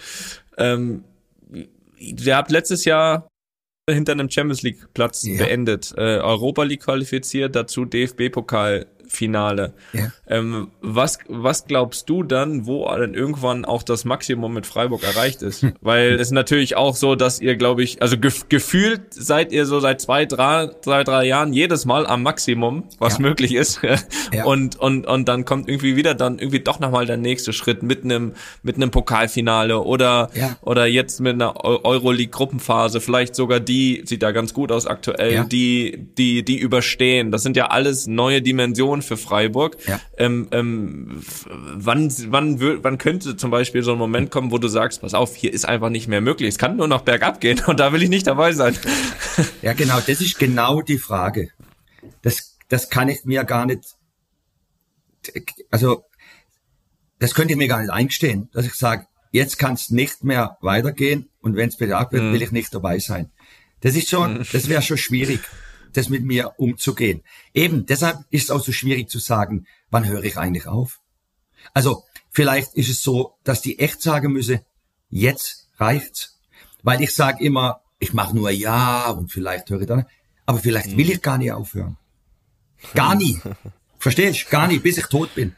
ähm, ihr habt letztes Jahr hinter einem Champions League Platz Ja. beendet, äh, Europa League qualifiziert, dazu DFB Pokal Finale. Ja. Ähm, was was glaubst du dann, wo dann irgendwann auch das Maximum mit Freiburg erreicht ist? Weil es ist natürlich auch so, dass ihr, glaube ich, also gef gefühlt seid ihr so seit zwei drei, drei drei Jahren jedes Mal am Maximum, was Ja. möglich ist. Ja. Und und und dann kommt irgendwie wieder dann irgendwie doch noch mal der nächste Schritt mit einem mit einem Pokalfinale oder oder jetzt mit einer Eu- Euroleague Gruppenphase, vielleicht sogar die sieht da ganz gut aus aktuell, die die die überstehen. Das sind ja alles neue Dimensionen für Freiburg. Ja. Ähm, ähm, wann wann wann könnte zum Beispiel so ein Moment kommen, wo du sagst, pass auf, hier ist einfach nicht mehr möglich. Es kann nur noch bergab gehen und da will ich nicht dabei sein. Ja, genau, das ist genau die Frage. Das, das kann ich mir gar nicht, also, das könnte ich mir gar nicht eingestehen, dass ich sage, jetzt kann es nicht mehr weitergehen und wenn es bergab wird, will ich nicht dabei sein. Das ist schon, das wäre schon schwierig, das mit mir umzugehen. Eben, deshalb ist es auch so schwierig zu sagen, wann höre ich eigentlich auf? Also, vielleicht ist es so, dass die echt sagen müsse, jetzt reicht's. Weil ich sage immer, ich mache nur ja und vielleicht höre ich dann, aber vielleicht will ich gar nicht aufhören. Gar nie. Verstehst? Gar nicht, bis ich tot bin.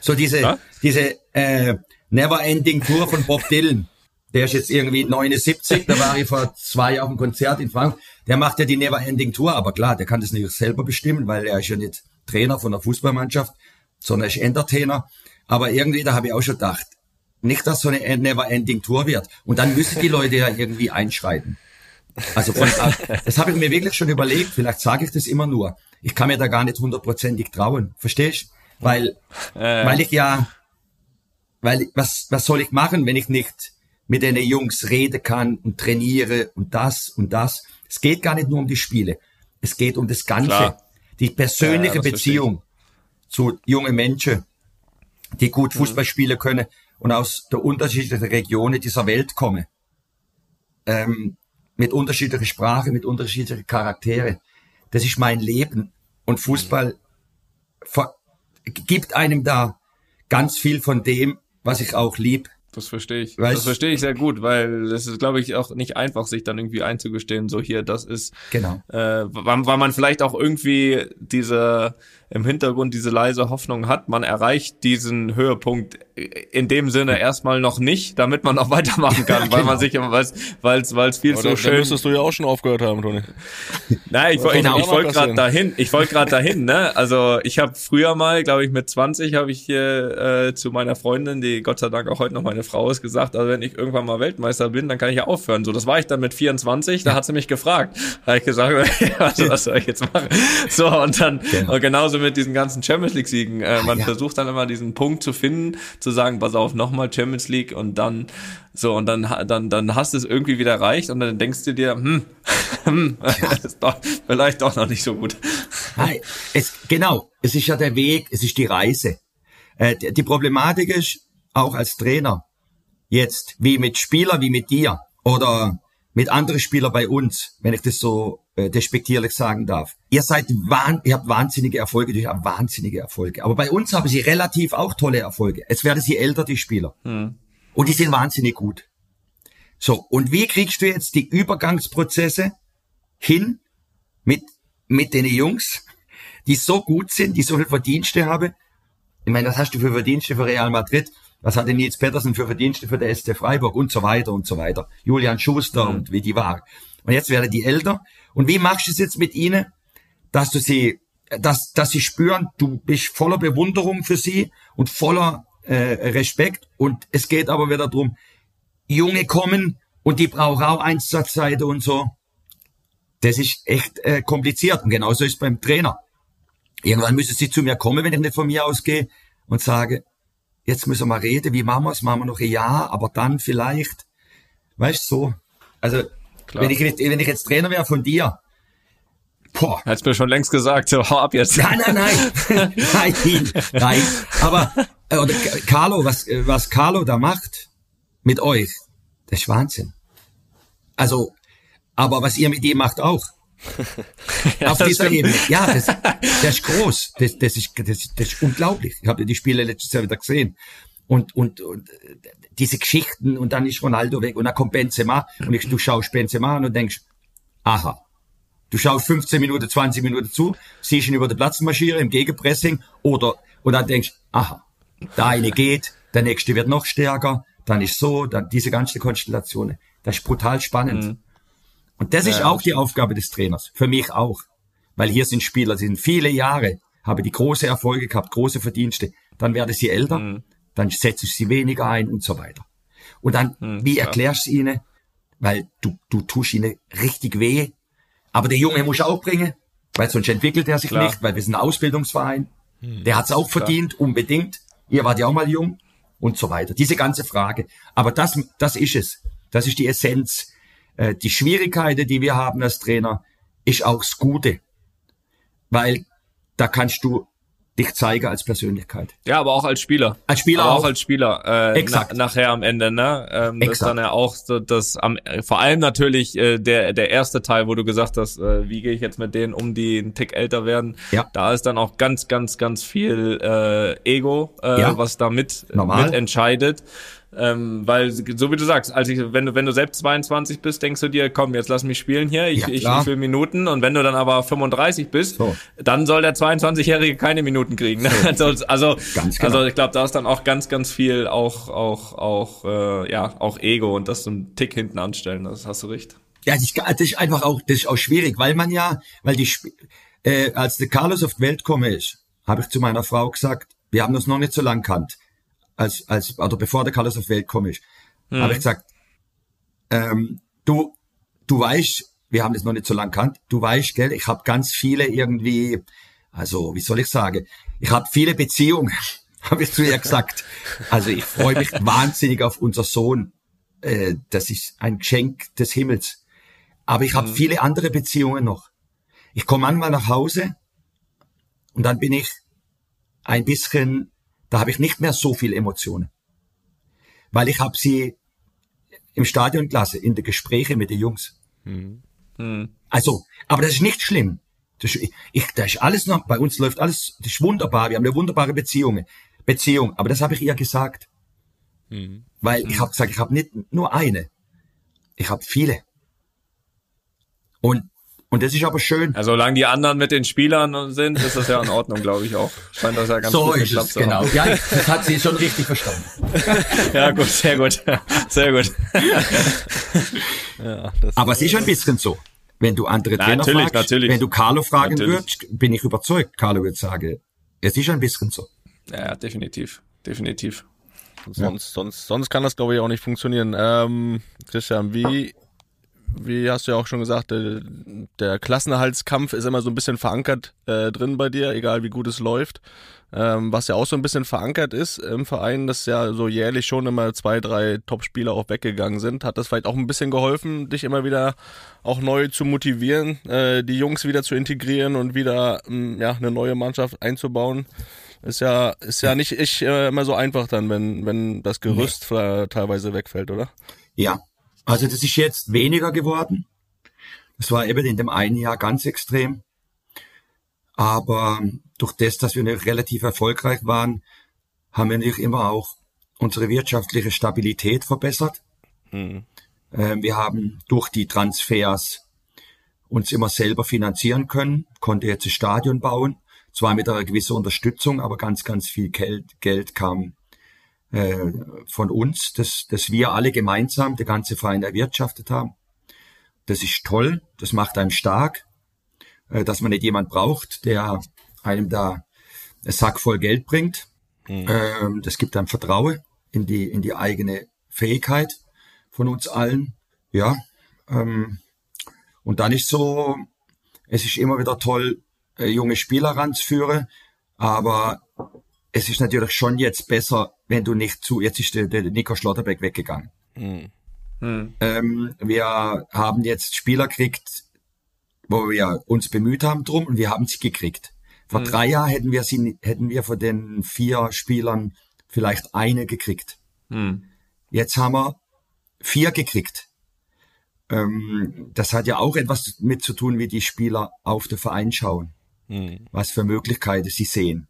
So diese, Ja? diese äh, Never Ending Tour von Bob Dylan. Der ist jetzt irgendwie 79, da war ich vor zwei Jahren auf einem Konzert in Frankfurt. Der macht ja die Never Ending Tour, aber klar, der kann das nicht selber bestimmen, weil er ist ja nicht Trainer von der Fußballmannschaft, sondern er ist Entertainer. Aber irgendwie, da habe ich auch schon gedacht, nicht, dass so eine Never Ending Tour wird. Und dann müssen die Leute ja irgendwie einschreiten. Also von, das habe ich mir wirklich schon überlegt. Vielleicht sage ich das immer nur. Ich kann mir da gar nicht hundertprozentig trauen. Verstehst? Weil, weil ich ja, weil was was soll ich machen, wenn ich nicht mit den Jungs reden kann und trainiere und das und das. Es geht gar nicht nur um die Spiele. Es geht um das Ganze. Klar. Die persönliche Ja. Beziehung zu jungen Menschen, die gut Mhm. Fußball spielen können und aus der unterschiedlichen Regionen dieser Welt kommen. Ähm, mit unterschiedlicher Sprache, mit unterschiedlichen Charaktere. Das ist mein Leben. Und Fußball ver- gibt einem da ganz viel von dem, was ich auch lieb. Das verstehe ich. Weißt- das verstehe ich sehr gut, weil es ist, glaube ich, auch nicht einfach, sich dann irgendwie einzugestehen, so hier, das ist, Genau. äh, weil, weil man vielleicht auch irgendwie diese im Hintergrund diese leise Hoffnung hat, man erreicht diesen Höhepunkt in dem Sinne erstmal noch nicht, damit man auch weitermachen kann, weil man Genau. sich immer weiß, weil es weil es viel Aber so da, da schön müsstest du ja auch schon aufgehört haben, Toni. Nein, ich, ich, ich noch wollte gerade dahin. Ich wollte gerade dahin, ne? Also ich habe früher mal, glaube ich, mit 20 habe ich hier äh, zu meiner Freundin, die Gott sei Dank auch heute noch meine Frau ist, gesagt, also wenn ich irgendwann mal Weltmeister bin, dann kann ich ja aufhören. So, das war ich dann mit 24. Da hat sie mich gefragt, habe ich gesagt, also, was soll ich jetzt machen? So und dann Genau. und genauso mit diesen ganzen Champions League Siegen. Äh, man ja. versucht dann immer diesen Punkt zu finden, zu sagen, pass auf, nochmal Champions League und dann so und dann dann dann hast du es irgendwie wieder erreicht und dann denkst du dir, hm, hm das ist doch vielleicht doch noch nicht so gut. Nein, es, genau, es ist ja der Weg, es ist die Reise. Äh, die die Problematik ist, auch als Trainer, jetzt, wie mit Spieler, wie mit dir oder mit anderen Spielern bei uns, wenn ich das so äh, despektierlich sagen darf. Ihr seid wahn, ihr habt wahnsinnige Erfolge, ihr habt wahnsinnige Erfolge. Aber bei uns haben sie relativ auch tolle Erfolge. Es werden sie älter, die Spieler. Und die sind wahnsinnig gut. So, und wie kriegst du jetzt die Übergangsprozesse hin mit, mit den Jungs, die so gut sind, die so viel Verdienste haben. Ich meine, was hast du für Verdienste für Real Madrid? Was hatte Nils Pettersen für Verdienste für der SC Freiburg und so weiter und so weiter. Julian Schuster mhm. und wie die waren. Und jetzt werden die älter. Und wie machst du es jetzt mit ihnen, dass du sie, dass, dass sie spüren, du bist voller Bewunderung für sie und voller äh, Respekt. Und es geht aber wieder drum, Junge kommen und die brauchen auch Einsatzzeit und so. Das ist echt äh, kompliziert. Und genauso ist beim Trainer. Irgendwann müssen sie zu mir kommen, wenn ich nicht von mir ausgehe und sage, jetzt müssen wir reden, wie machen wir es? Machen wir noch ein Jahr, aber dann vielleicht. Weißt du, so. Also, wenn ich, wenn ich jetzt Trainer wäre von dir, Boah. Hat's mir schon längst gesagt, so hau ab jetzt. Nein, nein, nein. nein, nein. Aber äh, oder Carlo, was, was Carlo da macht mit euch, das ist Wahnsinn. Also, aber was ihr mit ihm macht auch. ja, Auf dieser Ebene. Ja, das, das ist groß. Das, das, ist, das, das ist unglaublich. Ich habe die Spiele letztes Jahr wieder gesehen. Und, und, und diese Geschichten und dann ist Ronaldo weg und dann kommt Benzema und ich, du schaust Benzema an und denkst, aha, du schaust 15 Minuten, 20 Minuten zu, siehst ihn über den Platz marschieren im Gegenpressing oder, und dann denkst, aha, der eine geht, der nächste wird noch stärker, dann ist so, dann diese ganze Konstellation. Das ist brutal spannend. Mhm. Und das ist auch die Aufgabe des Trainers. Für mich auch. Weil hier sind Spieler, die sind viele Jahre, haben die große Erfolge gehabt, große Verdienste. Dann werden sie älter, mhm. Dann setze ich sie weniger ein und so weiter. Und dann, mhm, wie erklärst du ihnen? Weil du, du tust ihnen richtig weh. Aber der Junge muss auch bringen, weil sonst entwickelt er sich Klar. nicht, weil wir sind ein Ausbildungsverein. Mhm. Der hat es auch Klar. verdient, unbedingt. Ihr wart ja auch mal jung und so weiter. Diese ganze Frage. Aber das, das ist es. Das ist die Essenz äh, die Schwierigkeiten, die wir haben als Trainer, ist auch das Gute. Weil da kannst du dich zeigen als Persönlichkeit. Ja, aber auch als Spieler. Als Spieler aber auch. auch als Spieler. Äh, Exakt. Na, nachher am Ende, ne? Ähm, das ist dann ja auch so, das am vor allem natürlich äh, der der erste Teil, wo du gesagt hast, äh, wie gehe ich jetzt mit denen um, die einen Tick älter werden. Ja. Da ist dann auch ganz ganz ganz viel äh, Ego, äh, ja. was da mit, mit entscheidet. Ähm, weil, so wie du sagst, als ich, wenn du, wenn du selbst 22 bist, denkst du dir, komm, jetzt lass mich spielen hier, ich, ja, ich, ich will Minuten. Und wenn du dann aber 35 bist, so. dann soll der 22-Jährige keine Minuten kriegen. Ne? So. also, also, genau. also ich glaube, da ist dann auch ganz, ganz viel auch, auch, auch, äh, ja, auch Ego und das so einen Tick hinten anstellen. Das hast du recht. Ja, das ist, das ist einfach auch, das ist auch schwierig, weil man ja, weil die, äh, als der Carlos auf die Welt komme ist, habe ich zu meiner Frau gesagt, wir haben uns noch nicht so lang kannt als, als, oder bevor der Carlos auf die Welt komme, mhm. habe ich gesagt, ähm, du, du weißt, wir haben das noch nicht so lange kannt, du weißt, gell, ich habe ganz viele irgendwie, also wie soll ich sagen, ich habe viele Beziehungen, habe ich zu ihr gesagt. Also ich freue mich wahnsinnig auf unser Sohn. Äh, das ist ein Geschenk des Himmels. Aber ich habe mhm. viele andere Beziehungen noch. Ich komme manchmal nach Hause und dann bin ich ein bisschen da habe ich nicht mehr so viel Emotionen. Weil ich habe sie im Stadion gelassen, in den Gesprächen mit den Jungs. Mhm. Also, aber das ist nicht schlimm. Das ist, ich, das ist alles noch, bei uns läuft alles, das ist wunderbar, wir haben eine wunderbare Beziehung. Beziehung, aber das habe ich ihr gesagt. Mhm. Weil ich habe gesagt, ich habe nicht nur eine, ich habe viele. Und und das ist aber schön. Also solange die anderen mit den Spielern sind, ist das ja in Ordnung, glaube ich auch. Scheint das ja ganz so gut ist es, genau. Haben. Ja, das hat sie schon richtig verstanden. ja, gut, sehr gut. Sehr gut. ja, aber es ist ein bisschen so. Wenn du andere Trainer natürlich, fragst, natürlich. wenn du Carlo fragen natürlich. würdest, bin ich überzeugt, Carlo wird sagen, es ist ein bisschen so. Ja, definitiv. Definitiv. Sonst, ja. sonst, sonst kann das, glaube ich, auch nicht funktionieren. Ähm, Christian, wie wie hast du ja auch schon gesagt, der, der Klassenerhaltskampf ist immer so ein bisschen verankert äh, drin bei dir, egal wie gut es läuft. Ähm, was ja auch so ein bisschen verankert ist im Verein, dass ja so jährlich schon immer zwei, drei Top-Spieler auch weggegangen sind. Hat das vielleicht auch ein bisschen geholfen, dich immer wieder auch neu zu motivieren, äh, die Jungs wieder zu integrieren und wieder ähm, ja, eine neue Mannschaft einzubauen? Ist ja, ist ja nicht ich, äh, immer so einfach dann, wenn, wenn das Gerüst nee. teilweise wegfällt, oder? Ja, also das ist jetzt weniger geworden. Das war eben in dem einen Jahr ganz extrem. Aber durch das, dass wir relativ erfolgreich waren, haben wir natürlich immer auch unsere wirtschaftliche Stabilität verbessert. Mhm. Wir haben durch die Transfers uns immer selber finanzieren können, konnte jetzt ein Stadion bauen, zwar mit einer gewissen Unterstützung, aber ganz, ganz viel Geld, Geld kam äh, von uns, das, das wir alle gemeinsam, der ganze Verein erwirtschaftet haben. Das ist toll, das macht einen stark, äh, dass man nicht jemand braucht, der einem da einen Sack voll Geld bringt. Mhm. Ähm, das gibt einem Vertrauen in die, in die eigene Fähigkeit von uns allen. Ja, ähm, und dann ist so, es ist immer wieder toll, äh, junge Spieler ranzuführen, aber es ist natürlich schon jetzt besser, wenn du nicht zu, jetzt ist der, der Nico Schlotterbeck weggegangen. Mhm. Mhm. Ähm, wir haben jetzt Spieler gekriegt, wo wir uns bemüht haben drum und wir haben sie gekriegt. Vor mhm. drei Jahren hätten wir sie, hätten wir von den vier Spielern vielleicht eine gekriegt. Mhm. Jetzt haben wir vier gekriegt. Ähm, das hat ja auch etwas mit zu tun, wie die Spieler auf den Verein schauen. Mhm. Was für Möglichkeiten sie sehen.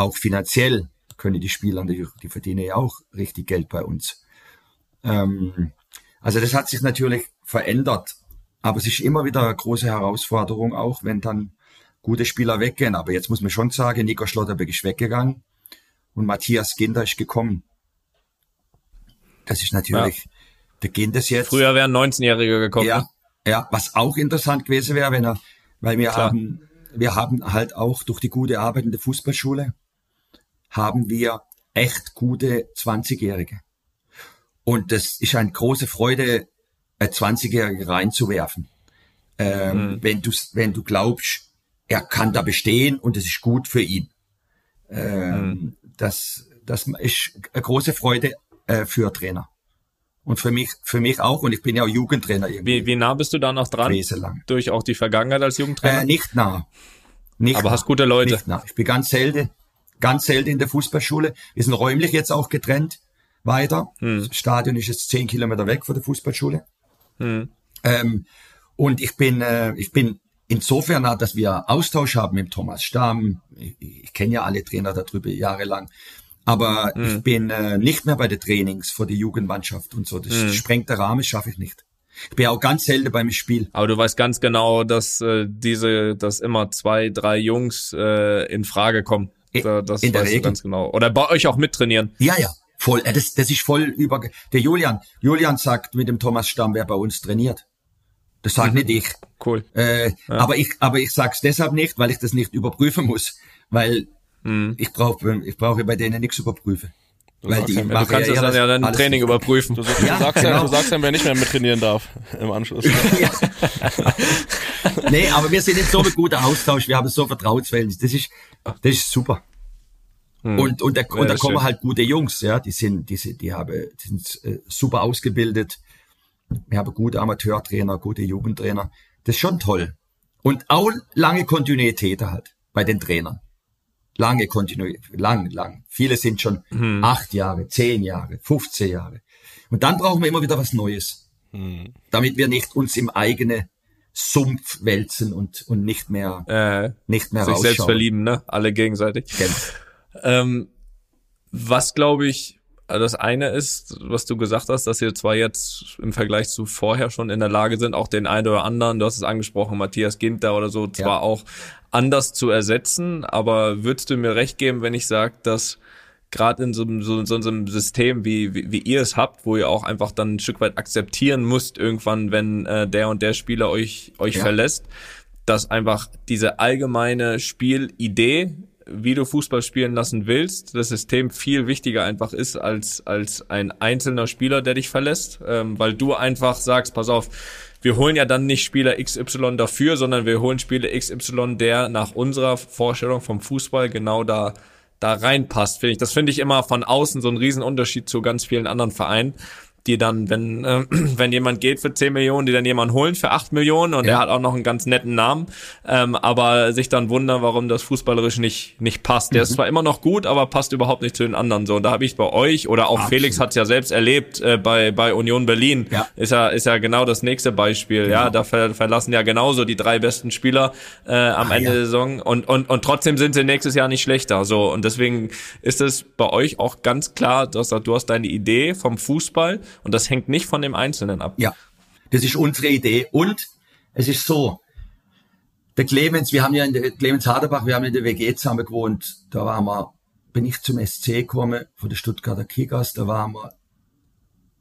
Auch finanziell können die Spieler, die, die verdienen ja auch richtig Geld bei uns. Ähm, also das hat sich natürlich verändert. Aber es ist immer wieder eine große Herausforderung, auch wenn dann gute Spieler weggehen. Aber jetzt muss man schon sagen, Nico Schlotterbeck ist weggegangen und Matthias Ginder ist gekommen. Das ist natürlich, ja. beginnt es jetzt. Früher wären 19-Jährige gekommen. Ja, ne? ja, was auch interessant gewesen wäre, wenn er, weil wir Klar. haben, wir haben halt auch durch die gute Arbeit in der Fußballschule, haben wir echt gute 20-Jährige. Und das ist eine große Freude, ein 20-Jährige reinzuwerfen. Ähm, mhm. Wenn du, wenn du glaubst, er kann da bestehen und es ist gut für ihn. Ähm, mhm. Das, das ist eine große Freude äh, für Trainer. Und für mich, für mich auch. Und ich bin ja auch Jugendtrainer irgendwie. Wie, wie nah bist du da noch dran? Weselang. Durch auch die Vergangenheit als Jugendtrainer? Äh, nicht nah. Nicht Aber nah. hast gute Leute. Nicht nah. Ich bin ganz selten, ganz selten in der Fußballschule. Wir sind räumlich jetzt auch getrennt weiter. Hm. Das Stadion ist jetzt zehn Kilometer weg von der Fußballschule. Hm. Ähm, und ich bin, äh, ich bin insofern dass wir Austausch haben mit Thomas Stamm. Ich, ich kenne ja alle Trainer darüber jahrelang. Aber mhm. ich bin äh, nicht mehr bei den Trainings vor der Jugendmannschaft und so. Das mhm. sprengt der Rahmen, schaffe ich nicht. Ich bin auch ganz selten beim Spiel. Aber du weißt ganz genau, dass äh, diese, dass immer zwei, drei Jungs äh, in Frage kommen. Da, das in der Regel. ganz genau. Oder bei euch auch mittrainieren. Ja, ja. Voll. Äh, das, das ist voll über. Der Julian, Julian sagt mit dem Thomas Stamm, wer bei uns trainiert. Das sagt mhm. nicht ich. Cool. Äh, ja. Aber ich, aber ich sag's deshalb nicht, weil ich das nicht überprüfen muss, weil mhm. ich brauche, ich brauche bei denen nichts überprüfen. Du, weil die ja, du kannst ja, dann ja dein Training überprüfen. Du, du, ja, sagst genau. ja, du sagst dann, wer nicht mehr mit trainieren darf im Anschluss. ja. nee, aber wir sind jetzt so ein guter Austausch, wir haben so Vertrauensverhältnis. Das ist, das ist super. Hm. Und, und, da, und da kommen schön. halt gute Jungs, ja, die sind, die sind, die haben, die sind äh, super ausgebildet, wir haben gute Amateurtrainer, gute Jugendtrainer. Das ist schon toll. Und auch lange Kontinuität halt bei den Trainern. Lange Kontinuität, lang, lang. Viele sind schon hm. acht Jahre, zehn Jahre, 15 Jahre. Und dann brauchen wir immer wieder was Neues. Hm. Damit wir nicht uns im eigenen Sumpf wälzen und, und nicht mehr, äh, nicht mehr sich rausschauen. selbst verlieben, ne? Alle gegenseitig. Genau. Ähm, was glaube ich das eine ist, was du gesagt hast, dass ihr zwar jetzt im Vergleich zu vorher schon in der Lage sind, auch den einen oder anderen, du hast es angesprochen, Matthias Ginter oder so, zwar ja. auch anders zu ersetzen, aber würdest du mir recht geben, wenn ich sage, dass gerade in so, so, so einem System, wie, wie, wie ihr es habt, wo ihr auch einfach dann ein Stück weit akzeptieren müsst, irgendwann, wenn äh, der und der Spieler euch, euch ja. verlässt, dass einfach diese allgemeine Spielidee wie du Fußball spielen lassen willst, das System viel wichtiger einfach ist als, als ein einzelner Spieler, der dich verlässt, ähm, weil du einfach sagst, pass auf, wir holen ja dann nicht Spieler XY dafür, sondern wir holen Spieler XY, der nach unserer Vorstellung vom Fußball genau da da reinpasst, finde ich. Das finde ich immer von außen so ein Riesenunterschied zu ganz vielen anderen Vereinen die dann, wenn, äh, wenn jemand geht für 10 Millionen, die dann jemand holen für 8 Millionen und ja. er hat auch noch einen ganz netten Namen, ähm, aber sich dann wundern, warum das fußballerisch nicht, nicht passt. Der mhm. ist zwar immer noch gut, aber passt überhaupt nicht zu den anderen. So, und da habe ich bei euch oder auch Absolut. Felix hat es ja selbst erlebt äh, bei, bei Union Berlin. Ja. Ist ja, ist ja genau das nächste Beispiel. Genau. Ja, da ver verlassen ja genauso die drei besten Spieler äh, am ah, Ende ja. der Saison und, und, und trotzdem sind sie nächstes Jahr nicht schlechter. So, und deswegen ist es bei euch auch ganz klar, dass du hast deine Idee vom Fußball und das hängt nicht von dem Einzelnen ab. Ja, das ist unsere Idee. Und es ist so, der Clemens, wir haben ja in der Clemens Haderbach, wir haben in der WG zusammen gewohnt. Da waren wir, bin ich zum SC gekommen, von der Stuttgarter Kickers, da waren wir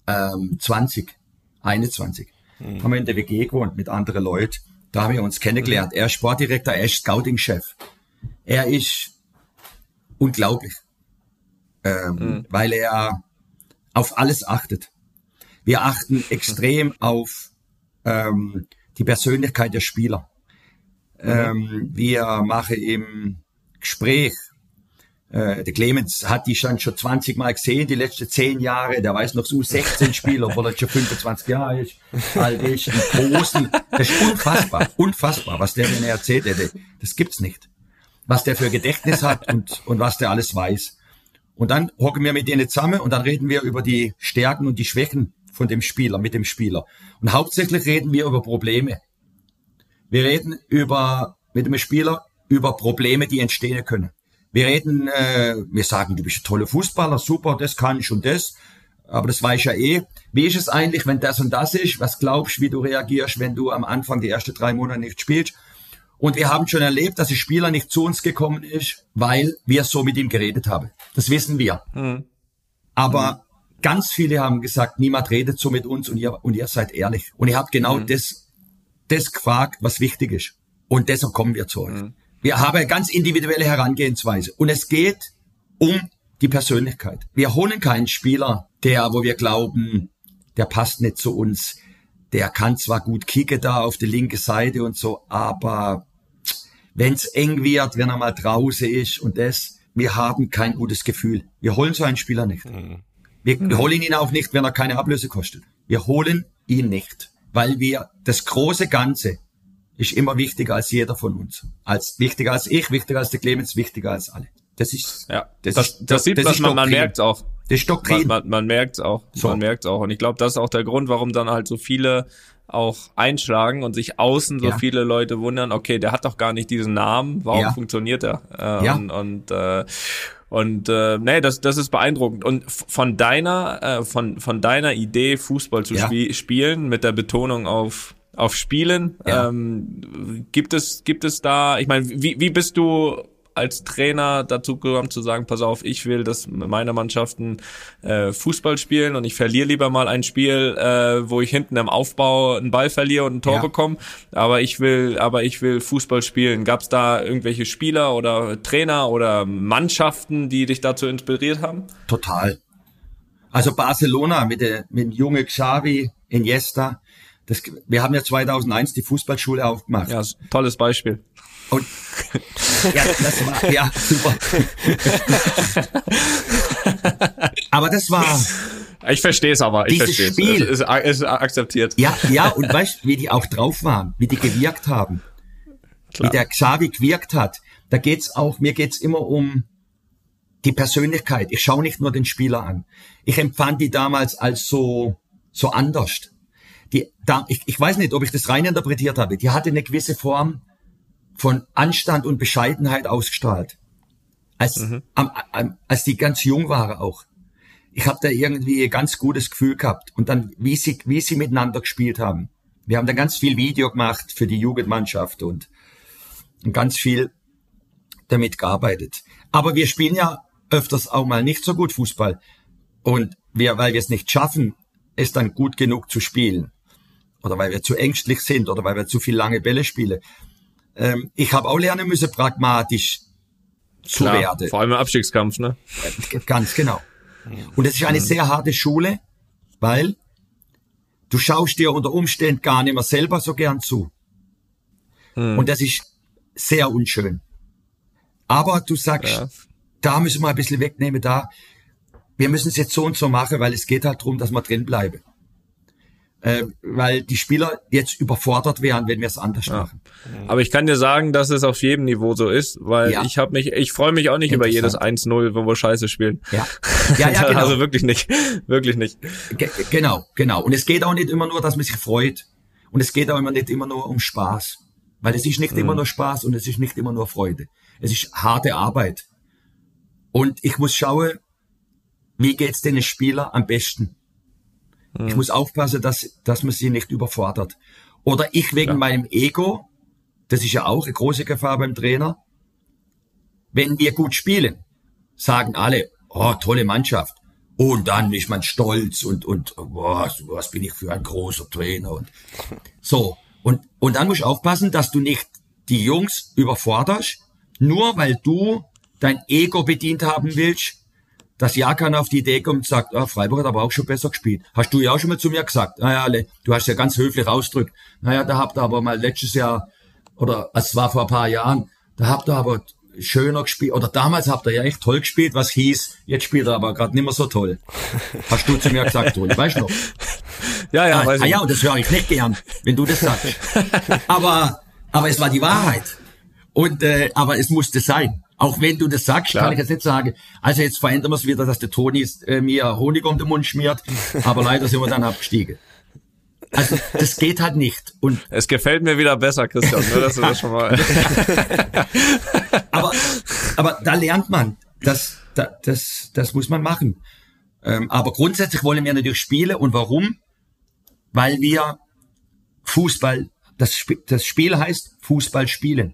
ähm, 20, 21. Mhm. Haben wir in der WG gewohnt mit anderen Leuten. Da haben wir uns kennengelernt. Er ist Sportdirektor, er ist Scouting-Chef. Er ist unglaublich, ähm, mhm. weil er auf alles achtet. Wir achten extrem auf ähm, die Persönlichkeit der Spieler. Ähm, wir machen im Gespräch äh, der Clemens hat die schon, schon 20 Mal gesehen, die letzten 10 Jahre. Der weiß noch so 16 Spieler, obwohl er schon 25 Jahre ist. Alt ist, im Großen. Das ist unfassbar, unfassbar, was der mir erzählt hätte. Das gibt's nicht. Was der für Gedächtnis hat und, und was der alles weiß. Und dann hocken wir mit denen zusammen und dann reden wir über die Stärken und die Schwächen von dem Spieler, mit dem Spieler. Und hauptsächlich reden wir über Probleme. Wir reden über, mit dem Spieler über Probleme, die entstehen können. Wir reden, äh, wir sagen, du bist ein toller Fußballer, super, das kann ich und das. Aber das weiß ich ja eh. Wie ist es eigentlich, wenn das und das ist? Was glaubst du, wie du reagierst, wenn du am Anfang die ersten drei Monate nicht spielst? Und wir haben schon erlebt, dass der Spieler nicht zu uns gekommen ist, weil wir so mit ihm geredet haben. Das wissen wir. Mhm. Aber. Ganz viele haben gesagt, niemand redet so mit uns und ihr, und ihr seid ehrlich. Und ihr habt genau mhm. das, das gefragt, was wichtig ist. Und deshalb kommen wir zu euch. Mhm. Wir haben eine ganz individuelle Herangehensweise. Und es geht um die Persönlichkeit. Wir holen keinen Spieler, der, wo wir glauben, der passt nicht zu uns. Der kann zwar gut kicken da auf die linke Seite und so, aber wenn es eng wird, wenn er mal draußen ist und das, wir haben kein gutes Gefühl. Wir holen so einen Spieler nicht. Mhm. Wir, wir holen ihn auch nicht, wenn er keine Ablöse kostet. Wir holen ihn nicht, weil wir das große Ganze ist immer wichtiger als jeder von uns. Als wichtiger als ich, wichtiger als der Clemens, wichtiger als alle. Das ist, ja, das, das, ist, das sieht das man, man merkt auch. Das ist Doktrin. Man, man, man merkt auch, so. man merkt auch. Und ich glaube, das ist auch der Grund, warum dann halt so viele auch einschlagen und sich außen so ja. viele Leute wundern, okay, der hat doch gar nicht diesen Namen, warum ja. funktioniert er? Äh, ja. Und, und äh, und äh, nee, das, das ist beeindruckend. Und von deiner, äh, von, von deiner Idee, Fußball zu ja. spie spielen, mit der Betonung auf auf Spielen. Ja. Ähm, gibt es gibt es da? Ich meine, wie, wie bist du als Trainer dazu gekommen zu sagen, pass auf, ich will, dass meine Mannschaften äh, Fußball spielen und ich verliere lieber mal ein Spiel, äh, wo ich hinten im Aufbau einen Ball verliere und ein Tor ja. bekomme, aber ich will, aber ich will Fußball spielen. Gab es da irgendwelche Spieler oder Trainer oder Mannschaften, die dich dazu inspiriert haben? Total. Also Barcelona mit, der, mit dem junge Xavi, Iniesta, das, wir haben ja 2001 die Fußballschule aufgemacht. Ja, tolles Beispiel. Und ja, das war ja super. aber das war. Ich verstehe es aber. Ich Spiel es ist, ist akzeptiert. Ja, ja. Und weißt, wie die auch drauf waren, wie die gewirkt haben, Klar. wie der Xavi gewirkt hat. Da geht's auch. Mir geht's immer um die Persönlichkeit. Ich schaue nicht nur den Spieler an. Ich empfand die damals als so so anders die, da, ich, ich weiß nicht, ob ich das rein interpretiert habe, die hatte eine gewisse Form von Anstand und Bescheidenheit ausgestrahlt. Als, mhm. am, am, als die ganz jung waren auch. Ich habe da irgendwie ein ganz gutes Gefühl gehabt. Und dann, wie sie, wie sie miteinander gespielt haben. Wir haben da ganz viel Video gemacht für die Jugendmannschaft und, und ganz viel damit gearbeitet. Aber wir spielen ja öfters auch mal nicht so gut Fußball. Und wir, weil wir es nicht schaffen, es dann gut genug zu spielen oder weil wir zu ängstlich sind oder weil wir zu viel lange Bälle spielen. Ähm, ich habe auch lernen müssen, pragmatisch zu Klar, werden. Vor allem im Abstiegskampf, ne? Ganz genau. Und es ist eine mhm. sehr harte Schule, weil du schaust dir unter Umständen gar nicht mehr selber so gern zu. Mhm. Und das ist sehr unschön. Aber du sagst, ja. da müssen wir ein bisschen wegnehmen, da. Wir müssen es jetzt so und so machen, weil es geht halt darum, dass wir drin bleiben äh, weil die Spieler jetzt überfordert wären, wenn wir es anders ja. machen. Aber ich kann dir sagen, dass es auf jedem Niveau so ist, weil ja. ich habe mich, ich freue mich auch nicht über jedes 1-0, wo wir Scheiße spielen. Ja, ja, ja genau. Also wirklich nicht, wirklich nicht. Ge genau, genau. Und es geht auch nicht immer nur, dass man sich freut. Und es geht auch immer nicht immer nur um Spaß. Weil es ist nicht mhm. immer nur Spaß und es ist nicht immer nur Freude. Es ist harte Arbeit. Und ich muss schauen, wie geht's den Spieler am besten? Mhm. Ich muss aufpassen, dass, dass man sie nicht überfordert. Oder ich wegen ja. meinem Ego das ist ja auch eine große Gefahr beim Trainer. Wenn wir gut spielen, sagen alle, oh, tolle Mannschaft. Und dann ist man stolz und, und, boah, was bin ich für ein großer Trainer und so. Und, und dann musst du aufpassen, dass du nicht die Jungs überforderst, nur weil du dein Ego bedient haben willst, dass ja keiner auf die Idee kommt und sagt, ah, Freiburg hat aber auch schon besser gespielt. Hast du ja auch schon mal zu mir gesagt. Naja, du hast ja ganz höflich ausdrückt. Naja, da habt ihr aber mal letztes Jahr, oder es war vor ein paar Jahren, da habt ihr aber schöner gespielt, oder damals habt ihr ja echt toll gespielt, was hieß, jetzt spielt er aber gerade nicht mehr so toll. Hast du zu mir gesagt, Toni, weißt du noch? Ja, ja, ah, weiß ah, ich. ja, und das höre ich nicht gern, wenn du das sagst. aber, aber es war die Wahrheit. Und, äh, aber es musste sein. Auch wenn du das sagst, Klar. kann ich jetzt nicht sagen. Also jetzt verändern wir es wieder, dass der Toni äh, mir Honig um den Mund schmiert. Aber leider sind wir dann abgestiegen. Also das geht halt nicht. Und Es gefällt mir wieder besser, Christian, nur dass du das schon mal. aber, aber da lernt man. Das, das, das, das muss man machen. Ähm, aber grundsätzlich wollen wir natürlich spielen. Und warum? Weil wir Fußball, das, Sp- das Spiel heißt Fußball spielen.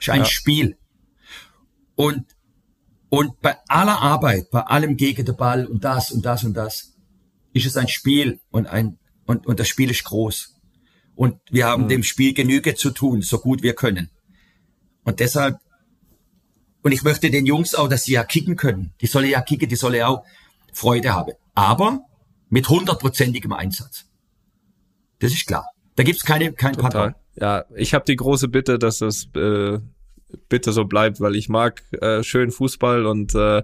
ist ein Ja. Spiel. Und, und bei aller Arbeit, bei allem gegen den Ball und das und das und das, ist es ein Spiel und ein, und, und das Spiel ist groß. Und wir haben dem Spiel Genüge zu tun, so gut wir können. Und deshalb, und ich möchte den Jungs auch, dass sie ja kicken können. Die sollen ja kicken, die sollen ja auch Freude haben. Aber mit hundertprozentigem Einsatz. Das ist klar. Da gibt's keine, kein Total. Pardon. Ja, ich habe die große Bitte, dass es äh, bitte so bleibt, weil ich mag äh, schön Fußball und äh,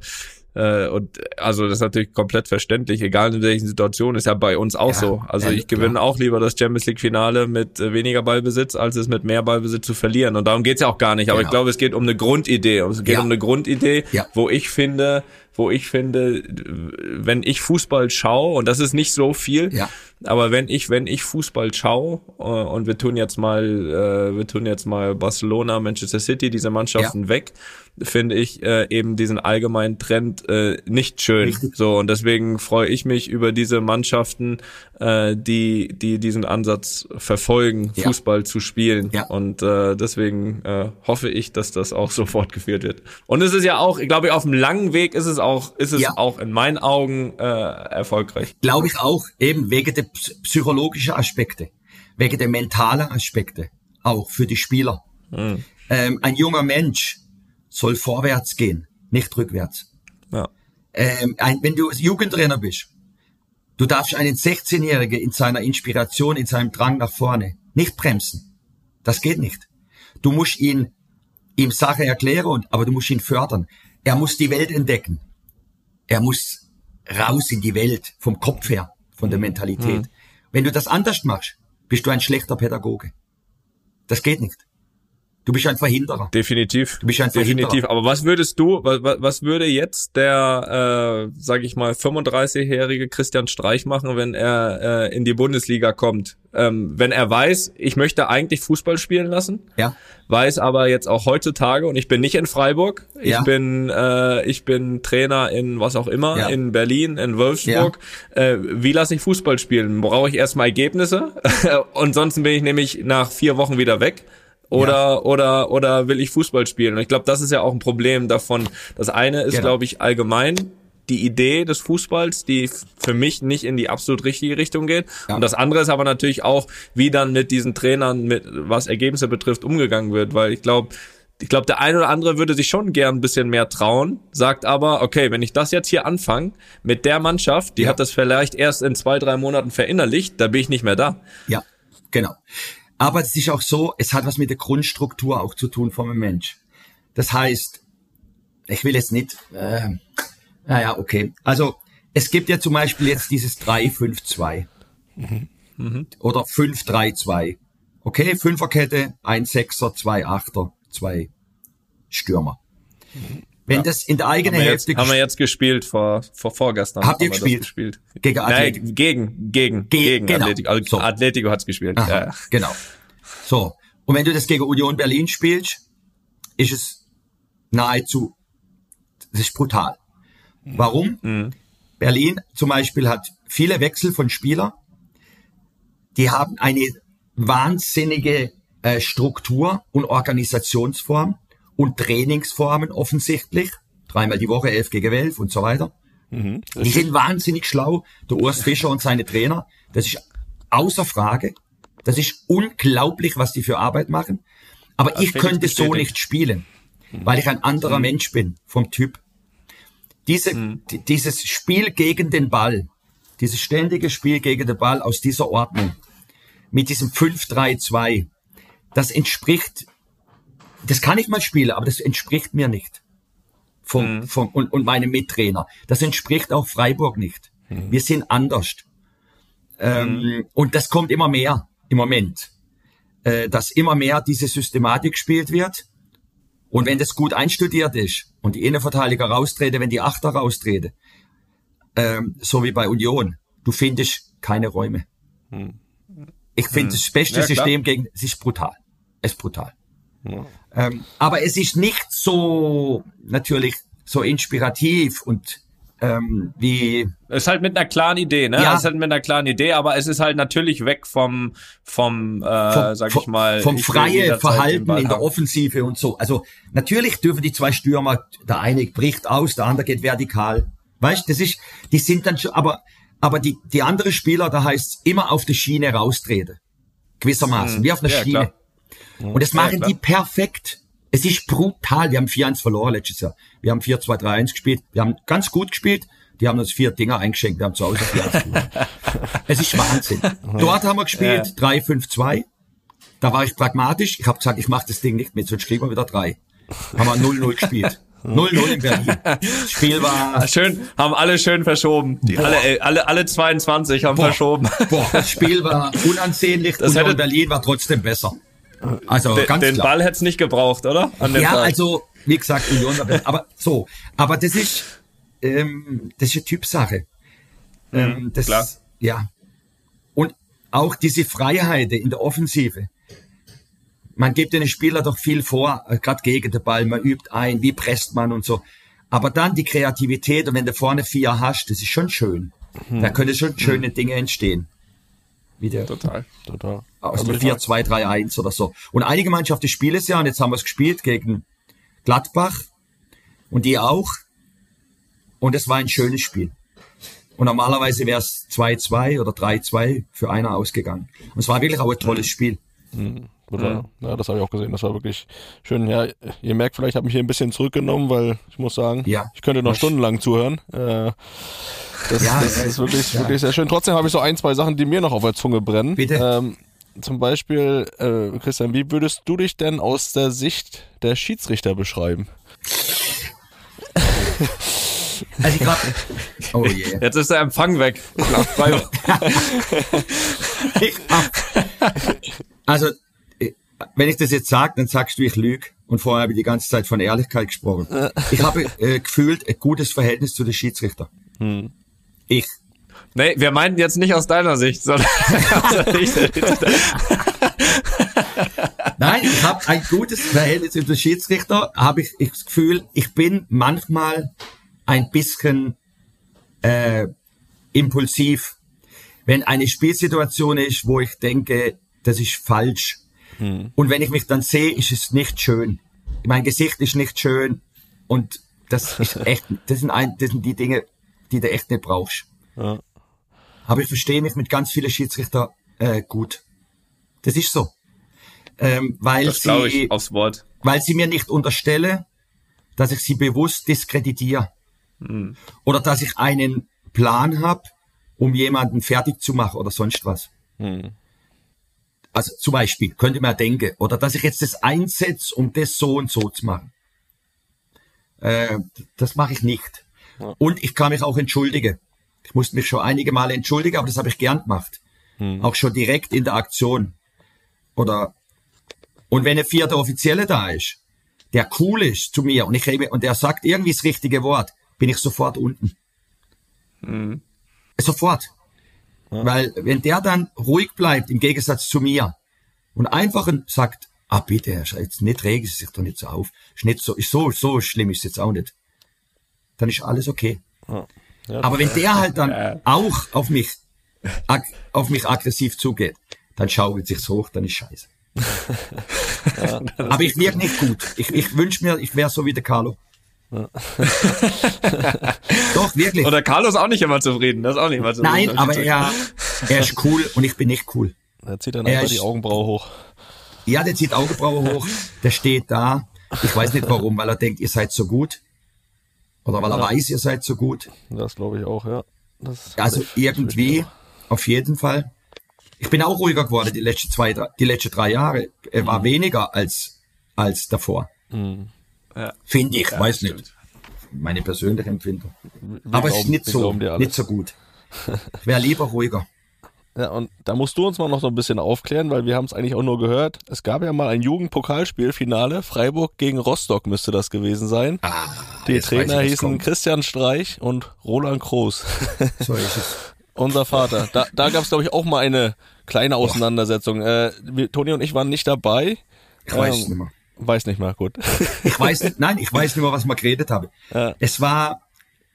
äh, und also das ist natürlich komplett verständlich, egal in welchen Situationen, ist ja bei uns auch Ja, so. Also ja, ich gewinne klar. auch lieber das Champions League Finale mit äh, weniger Ballbesitz, als es mit mehr Ballbesitz zu verlieren. Und darum geht's ja auch gar nicht. Aber ich Genau. glaube, es geht um eine Grundidee. Es geht Ja. um eine Grundidee, Ja. wo ich finde, wo ich finde, wenn ich Fußball schaue, und das ist nicht so viel, Ja. Aber wenn ich, wenn ich Fußball schaue, äh, und wir tun jetzt mal, äh, wir tun jetzt mal Barcelona, Manchester City, diese Mannschaften weg, finde ich äh, eben diesen allgemeinen Trend äh, nicht schön. Richtig. So, und deswegen freue ich mich über diese Mannschaften, äh, die, die diesen Ansatz verfolgen, Ja. Fußball zu spielen. Ja. Und äh, deswegen äh, hoffe ich, dass das auch so fortgeführt wird. Und es ist ja auch, ich glaube, auf dem langen Weg ist es auch, ist es Ja. auch in meinen Augen äh, erfolgreich. Glaube ich auch, eben wegen der psy- psychologischen Aspekte, wegen der mentalen Aspekte, auch für die Spieler. Ähm, ein junger Mensch soll vorwärts gehen, nicht rückwärts. Ja. Ähm, ein, wenn du Jugendtrainer bist, du darfst einen 16-Jährigen in seiner Inspiration, in seinem Drang nach vorne nicht bremsen. Das geht nicht. Du musst ihn ihm Sache erklären, und, aber du musst ihn fördern. Er muss die Welt entdecken. Er muss raus in die Welt, vom Kopf her, von der Mentalität. Wenn du das anders machst, bist du ein schlechter Pädagoge. Das geht nicht. Du bist ein Verhinderer. Definitiv. Du bist ein Definitiv. Verhinderer. Aber was würdest du, was, was würde jetzt der, äh, sag ich mal, 35-jährige Christian Streich machen, wenn er äh, in die Bundesliga kommt? Ähm, wenn er weiß, ich möchte eigentlich Fußball spielen lassen, Ja. weiß aber jetzt auch heutzutage und ich bin nicht in Freiburg, ich Ja. bin äh, ich bin Trainer in was auch immer, Ja. in Berlin, in Wolfsburg. Äh, wie lasse ich Fußball spielen? Brauche ich erstmal Ergebnisse und sonst bin ich nämlich nach vier Wochen wieder weg. Oder oder oder will ich Fußball spielen? Und ich glaube, das ist ja auch ein Problem davon. Das eine ist, Genau. glaube ich, allgemein die Idee des Fußballs, die für mich nicht in die absolut richtige Richtung geht. Ja. Und das andere ist aber natürlich auch, wie dann mit diesen Trainern, mit was Ergebnisse betrifft, umgegangen wird. Weil ich glaube, ich glaube, der eine oder andere würde sich schon gern ein bisschen mehr trauen, sagt aber, okay, wenn ich das jetzt hier anfange mit der Mannschaft, die Ja. hat das vielleicht erst in zwei, drei Monaten verinnerlicht, da bin ich nicht mehr da. Ja, genau. Aber es ist auch so, es hat was mit der Grundstruktur auch zu tun vom Mensch. Das heißt, ich will jetzt nicht, äh, naja, okay. Also es gibt ja zum Beispiel jetzt dieses 3-5-2 oder 5-3-2. Okay, Fünferkette, ein Sechser, zwei Achter, zwei Stürmer. Wenn das in der eigenen Haben wir, jetzt, Hälfte haben wir jetzt gespielt vor, vor vorgestern. Habt ihr gespielt? gespielt? Gegen Nein, Atletico? gegen, gegen, Ge- gegen genau. Atletico. Also So. Atletico hat's gespielt. Aha, Ja. Genau. So. Und wenn du das gegen Union Berlin spielst, ist es nahezu, das ist brutal. Warum? Berlin zum Beispiel hat viele Wechsel von Spielern, die haben eine wahnsinnige äh, Struktur und Organisationsform und Trainingsformen offensichtlich. Dreimal die Woche, elf gegen elf und so weiter. Mhm, Die sind wahnsinnig schlau. Der Urs Fischer und seine Trainer. Das ist außer Frage. Das ist unglaublich, was die für Arbeit machen. Aber Das ich könnte so bestätigt. nicht spielen, weil ich ein anderer Mensch bin vom Typ. Diese, die- dieses Spiel gegen den Ball, dieses ständige Spiel gegen den Ball aus dieser Ordnung, mit diesem 5-3-2, das entspricht, das kann ich mal spielen, aber das entspricht mir nicht. Vom, vom, und, und meinem Mittrainer. Das entspricht auch Freiburg nicht. Wir sind anders. Ähm, und das kommt immer mehr im Moment. Äh, dass immer mehr diese Systematik gespielt wird. Und wenn das gut einstudiert ist und die Innenverteidiger raustreten, wenn die Achter raustreten, ähm, so wie bei Union, du findest keine Räume. Ich finde das beste Ja. System gegen, es ist brutal. Es ist brutal. Ähm, aber es ist nicht so, natürlich, so inspirativ und ähm, wie, Ist halt mit einer klaren Idee, ne? Ja. Ist halt mit einer klaren Idee, aber es ist halt natürlich weg vom, vom, äh, sag ich mal, vom ich will freie jederzeit den Verhalten in der haben. Offensive und so. Also natürlich dürfen die zwei Stürmer, der eine bricht aus, der andere geht vertikal. Weißt, das ist, die sind dann schon, aber, aber die, die andere Spieler, da heißt immer auf der Schiene raustreten. Gewissermaßen, wie auf einer. Ja, Schiene. klar. Und das machen die perfekt. Es ist brutal. Wir haben 4-1 verloren letztes Jahr. Wir haben 4-2-3-1 gespielt. Wir haben ganz gut gespielt. Die haben uns vier Dinger eingeschenkt. Wir haben zu Hause 4-1 verloren. Es ist Wahnsinn. Dort haben wir gespielt 3-5-2. Da war ich pragmatisch. Ich habe gesagt, ich mache das Ding nicht mit, sonst kriegen wir wieder drei. Haben wir 0-0 gespielt. 0-0 in Berlin. Das Spiel war, Schön, haben alle schön verschoben. Die alle, äh, alle, alle 22 haben verschoben. boah, das Spiel war unansehnlich. Das und hätte- Berlin war trotzdem besser. Also Den, den. Ball hätte es nicht gebraucht, oder? Ja, Tag. also, wie gesagt, Union. Aber so, aber das ist, ähm, das ist eine Typsache. Ähm, das, klar. Ja. Und auch diese Freiheit in der Offensive. Man gibt den Spieler doch viel vor, äh, gerade gegen den Ball, man übt ein, wie presst man und so. Aber dann die Kreativität und wenn du vorne vier hast, das ist schon schön. Da können schon schöne Dinge entstehen. Wie der, Total. Total. aus Also dem ich 4, 2, 3, 1 oder so. Und einige Mannschaften spielen es ja, und jetzt haben wir es gespielt gegen Gladbach und die auch. Und es war ein schönes Spiel. Und normalerweise wäre es 2-2 oder 3-2 für einer ausgegangen. Und es war wirklich auch ein tolles Spiel. Total. Ja, das habe ich auch gesehen. Das war wirklich schön. Ja, ihr merkt vielleicht, ich habe mich hier ein bisschen zurückgenommen, weil ich muss sagen, Ja. ich könnte noch stundenlang zuhören. Äh, das, Ja, das ist wirklich, ja. wirklich sehr schön. Trotzdem habe ich so ein, zwei Sachen, die mir noch auf der Zunge brennen. Bitte. Ähm, zum Beispiel, äh, Christian, wie würdest du dich denn aus der Sicht der Schiedsrichter beschreiben? Also ich glaube, oh je. Jetzt ist der Empfang weg. Also, wenn ich das jetzt sage, dann sagst du, ich lüge. Und vorher habe ich die ganze Zeit von Ehrlichkeit gesprochen. Ich habe äh, gefühlt ein gutes Verhältnis zu den Schiedsrichtern. Ich. nee, wir meinten jetzt nicht aus deiner Sicht, sondern aus der Sicht der Nein, ich habe ein gutes Verhältnis zu den Schiedsrichter. Habe ich, ich das Gefühl, ich bin manchmal ein bisschen äh, impulsiv, wenn eine Spielsituation ist, wo ich denke, das ist falsch. Und wenn ich mich dann sehe, ist es nicht schön. Mein Gesicht ist nicht schön und das ist echt, das sind, ein, das sind die Dinge, die du echt nicht brauchst. Ja. Aber ich verstehe mich mit ganz vielen Schiedsrichter äh, gut. Das ist so. Ähm, weil Das sie, aufs Wort. weil sie mir nicht unterstelle, dass ich sie bewusst diskreditiere. Oder dass ich einen Plan habe, um jemanden fertig zu machen oder sonst was. Also zum Beispiel, könnte man denken, oder dass ich jetzt das einsetze, um das so und so zu machen. Äh, das mache ich nicht. Und ich kann mich auch entschuldigen. Ich musste mich schon einige Male entschuldigen, aber das habe ich gern gemacht. Auch schon direkt in der Aktion. Oder und wenn ein vierter Offizielle da ist, der cool ist zu mir und ich rede, und der sagt irgendwie das richtige Wort, bin ich sofort unten. Sofort. Weil wenn der dann ruhig bleibt, im Gegensatz zu mir, und einfach sagt, ah bitte, jetzt nicht regen Sie sich doch nicht so auf. Ist nicht so, ist so, so schlimm ist jetzt auch nicht. Dann ist alles okay. Ja. Ja, Aber wenn der halt dann auch auf mich, auf mich aggressiv zugeht, dann schaukelt sich's hoch, dann ist scheiße. Aber ich wirke nicht gut. Ich, ich wünsche mir, ich wäre so wie der Carlo. Doch, wirklich. Und der Carlo ist auch nicht immer zufrieden. Das ist auch nicht immer zufrieden. Nein, aber er, er ist cool und ich bin nicht cool. Er zieht dann einfach die Augenbraue hoch. Ja, der zieht Augenbraue hoch. Der steht da. Ich weiß nicht warum, weil er denkt, ihr seid so gut. Oder weil er ja. weiß, ihr seid so gut. Das glaube ich auch, ja. Das also irgendwie, auf jeden Fall. Ich bin auch ruhiger geworden die letzten zwei, die letzten drei Jahre. Er war mhm. weniger als, als davor. Mhm. Ja. Finde ich, ja, weiß nicht. Meine persönliche Empfindung. Wir Aber es ist nicht so, nicht so gut. Ich wäre lieber ruhiger. Ja, und da musst du uns mal noch so ein bisschen aufklären, weil wir haben es eigentlich auch nur gehört. Es gab ja mal ein Jugendpokalspielfinale. Freiburg gegen Rostock müsste das gewesen sein. Ah, Die Trainer hießen Christian Streich und Roland Kroos. So ist es. Unser Vater. Da, da gab es, glaube ich, auch mal eine kleine Auseinandersetzung. Äh, wir, Toni und ich waren nicht dabei. Ich weiß ähm, nicht mehr. Weiß nicht mehr, gut. Ich weiß nicht, nein, ich weiß nicht mehr, was wir geredet haben. Ja. Es war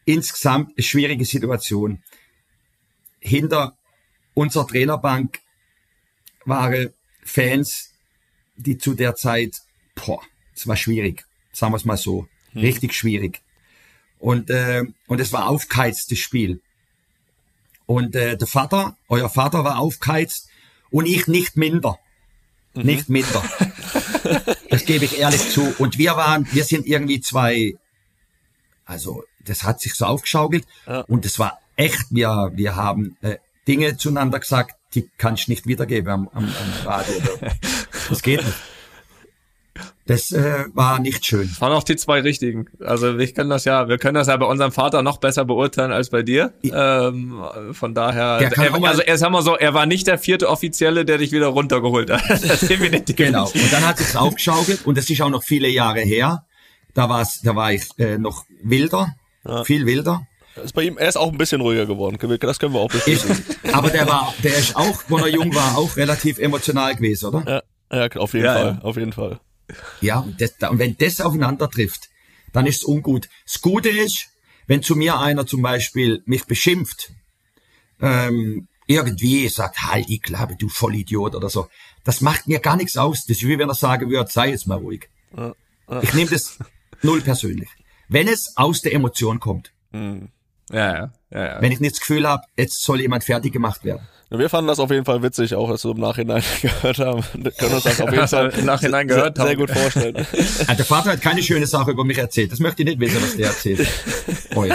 insgesamt eine schwierige Situation. Hinter unserer Trainerbank waren Fans, die zu der Zeit, boah, es war schwierig, sagen wir es mal so, hm. richtig schwierig. Und, äh, und es war aufgeheiztes Spiel. Und äh, der Vater, euer Vater war aufgeheizt und ich nicht minder. Mhm. Nicht minder. das gebe ich ehrlich zu. Und wir waren, wir sind irgendwie zwei, also das hat sich so aufgeschaukelt ja. und es war echt, wir, wir haben äh, Dinge zueinander gesagt, die kannst du nicht wiedergeben am, am, am Radio. Das geht nicht. Das äh, war nicht schön. Das waren auch die zwei richtigen. Also ich kann das ja, wir können das ja bei unserem Vater noch besser beurteilen als bei dir. Ähm, von daher, er, also er sag mal so, er war nicht der vierte Offizielle, der dich wieder runtergeholt hat. Das definitiv. genau. Und dann hat es aufgeschaukelt und das ist auch noch viele Jahre her. Da war's, da war ich äh, noch wilder, ja. viel wilder. Ist bei ihm, er ist auch ein bisschen ruhiger geworden. Das können wir auch bestätigen. Aber der war, der ist auch, wo er jung war, auch relativ emotional gewesen, oder? Ja, ja auf jeden ja, Fall, ja. auf jeden Fall. Ja, und, das, und wenn das aufeinander trifft, dann ist es ungut. Das Gute ist, wenn zu mir einer zum Beispiel mich beschimpft, ähm, irgendwie sagt, halt die Klappe, du Vollidiot oder so. Das macht mir gar nichts aus. Das ist wie wenn er sagen würde, sei jetzt mal ruhig. Ich nehme das null persönlich. Wenn es aus der Emotion kommt. Mhm. Ja, ja, ja, ja. Wenn ich nicht das Gefühl habe, jetzt soll jemand fertig gemacht werden. Wir fanden das auf jeden Fall witzig, auch als wir im Nachhinein gehört haben. Wir können uns das auf jeden Fall im Nachhinein gehört sehr, sehr gut vorstellen. Ja, der Vater hat keine schöne Sache über mich erzählt. Das möchte ich nicht wissen, was der erzählt. euch.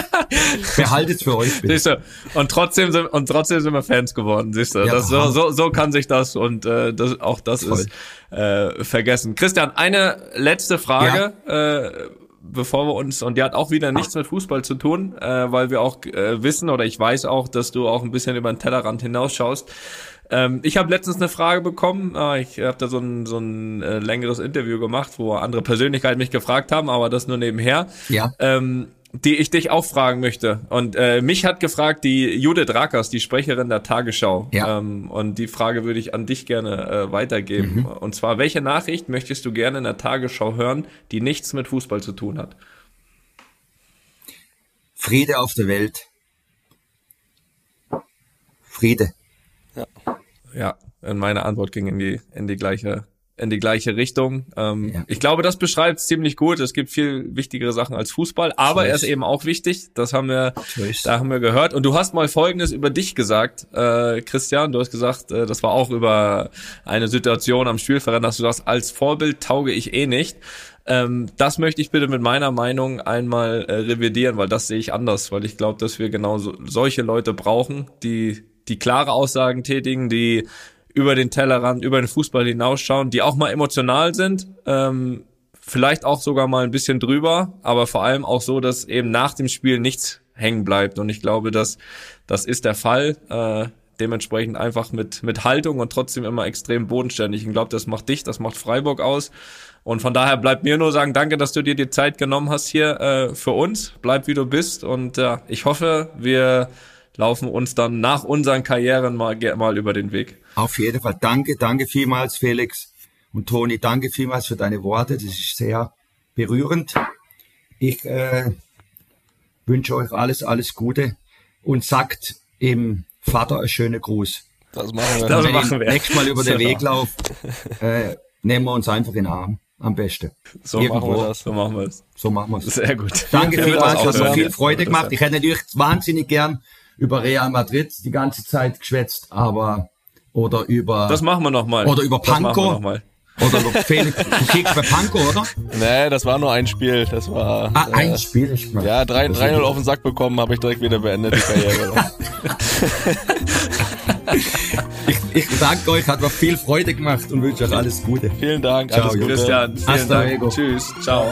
Behaltet für euch. Bitte. Siehst du, und trotzdem sind und trotzdem sind wir Fans geworden. Siehst du, ja, das, so, so, so kann sich das und äh, das, auch das Voll. ist äh, vergessen. Christian, eine letzte Frage. Ja. Äh, bevor wir uns, und die hat auch wieder nichts mit Fußball zu tun, äh, weil wir auch äh, wissen oder ich weiß auch, dass du auch ein bisschen über den Tellerrand hinausschaust. Ähm, ich habe letztens eine Frage bekommen, äh, ich habe da so ein, so ein äh, längeres Interview gemacht, wo andere Persönlichkeiten mich gefragt haben, aber das nur nebenher. Ja. Ähm, die ich dich auch fragen möchte. Und äh, mich hat gefragt die Judith Rakers, die Sprecherin der Tagesschau. Ja. Ähm, und die Frage würde ich an dich gerne äh, weitergeben. Mhm. Und zwar, welche Nachricht möchtest du gerne in der Tagesschau hören, die nichts mit Fußball zu tun hat? Friede auf der Welt. Friede. Ja. Ja, meine Antwort ging in die, in die gleiche in die gleiche Richtung. Ähm, ja. Ich glaube, das beschreibt es ziemlich gut. Es gibt viel wichtigere Sachen als Fußball, aber er ist eben auch wichtig. Das haben wir, da haben wir gehört. Und du hast mal Folgendes über dich gesagt, äh, Christian. Du hast gesagt, äh, das war auch über eine Situation am Spielfeldrand, dass du sagst, als Vorbild tauge ich eh nicht. Ähm, das möchte ich bitte mit meiner Meinung einmal äh, revidieren, weil das sehe ich anders, weil ich glaube, dass wir genau so, solche Leute brauchen, die die klare Aussagen tätigen, die über den Tellerrand, über den Fußball hinausschauen, die auch mal emotional sind, ähm, vielleicht auch sogar mal ein bisschen drüber, aber vor allem auch so, dass eben nach dem Spiel nichts hängen bleibt. Und ich glaube, dass das ist der Fall. Äh, dementsprechend einfach mit, mit Haltung und trotzdem immer extrem bodenständig. Ich glaube, das macht dich, das macht Freiburg aus. Und von daher bleibt mir nur sagen, danke, dass du dir die Zeit genommen hast hier äh, für uns. Bleib wie du bist. Und äh, ich hoffe, wir laufen uns dann nach unseren Karrieren mal, mal über den Weg. Auf jeden Fall. Danke, danke vielmals, Felix und Toni. Danke vielmals für deine Worte. Das ist sehr berührend. Ich äh, wünsche euch alles, alles Gute und sagt im Vater einen schönen Gruß. Das machen wir. Das Wenn machen ich wir. nächstes Mal über den So. Weg laufe, äh, nehmen wir uns einfach in den Arm. Am besten. So Irgendwo. machen wir das. So machen wir es. So machen wir es. Sehr gut. Danke vielmals, das hat mir ja. viel Freude gemacht. Ich hätte natürlich wahnsinnig gern über Real Madrid die ganze Zeit geschwätzt, aber oder über Das machen wir nochmal. Oder über Das machen wir Pankow. noch mal. oder über Felix. Du kickst bei Panko, oder? Nee, das war nur ein Spiel. Das war. Ah, äh, ein Spiel ist mal. Ja, 3 3-0 auf den Sack bekommen, habe ich direkt wieder beendet, die Karriere. Ich, ich danke euch, hat mir viel Freude gemacht und wünsche euch alles Gute. Vielen Dank, Ciao, alles Gute. Christian, vielen Hasta Dank. luego. Tschüss. Ciao.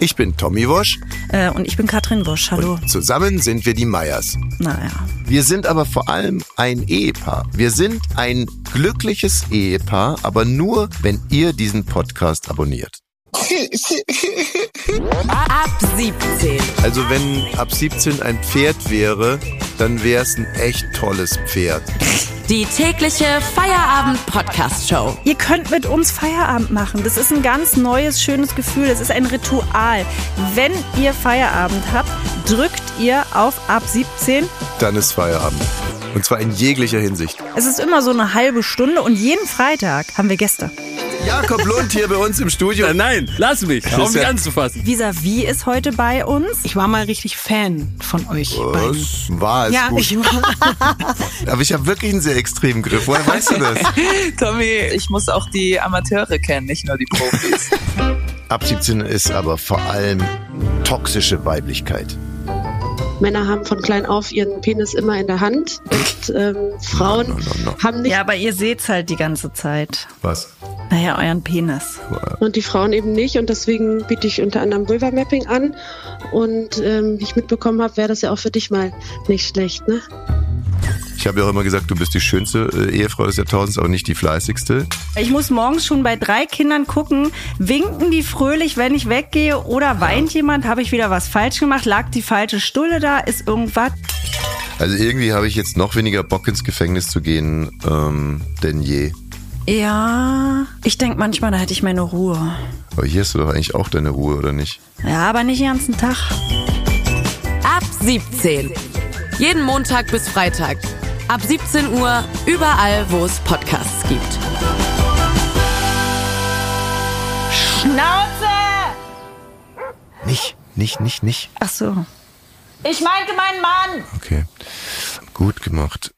Ich bin Tommy Wosch. Äh, und ich bin Katrin Wosch. Hallo. Zusammen sind wir die Meyers. Naja. Wir sind aber vor allem ein Ehepaar. Wir sind ein glückliches Ehepaar, aber nur, wenn ihr diesen Podcast abonniert. Ab 17. Also wenn ab 17 ein Pferd wäre, dann wäre es ein echt tolles Pferd. Die tägliche Feierabend-Podcast-Show. Ihr könnt mit uns Feierabend machen. Das ist ein ganz neues, schönes Gefühl. Das ist ein Ritual. Wenn ihr Feierabend habt, drückt ihr auf ab 17. Dann ist Feierabend. Und zwar in jeglicher Hinsicht. Es ist immer so eine halbe Stunde und jeden Freitag haben wir Gäste. Jakob Lund hier bei uns im Studio. Äh, nein, lass mich. Auf mich ja- anzufassen. Visavi ist heute bei uns. Ich war mal richtig Fan von euch. Was? War es Ja, gut. ich war. Aber ich habe wirklich einen sehr extremen Griff. Woher weißt du das? Tommy, ich muss auch die Amateure kennen, nicht nur die Profis. Ab 17 ist aber vor allem toxische Weiblichkeit. Männer haben von klein auf ihren Penis immer in der Hand und ähm, Frauen No, no, no, no. haben nicht Ja, aber ihr seht's halt die ganze Zeit. Was? Naja, euren Penis. und die Frauen eben nicht und deswegen biete ich unter anderem Vulva Mapping an und ähm, wie ich mitbekommen habe, wäre das ja auch für dich mal nicht schlecht, ne? Ich habe ja auch immer gesagt, du bist die schönste äh, Ehefrau des Jahrtausends, aber nicht die fleißigste. Ich muss morgens schon bei drei Kindern gucken, winken die fröhlich, wenn ich weggehe oder weint jemand, habe ich wieder was falsch gemacht, lag die falsche Stulle da, ist irgendwas. Also irgendwie habe ich jetzt noch weniger Bock ins Gefängnis zu gehen ähm, denn je. Ja, ich denke manchmal, da hätte ich meine Ruhe. Aber hier hast du doch eigentlich auch deine Ruhe, oder nicht? Ja, aber nicht den ganzen Tag. Ab 17. Jeden Montag bis Freitag. Ab 17 Uhr überall, wo es Podcasts gibt. Schnauze! Nicht, nicht, nicht, nicht. Ach so. Ich meinte meinen Mann! Okay. Gut gemacht.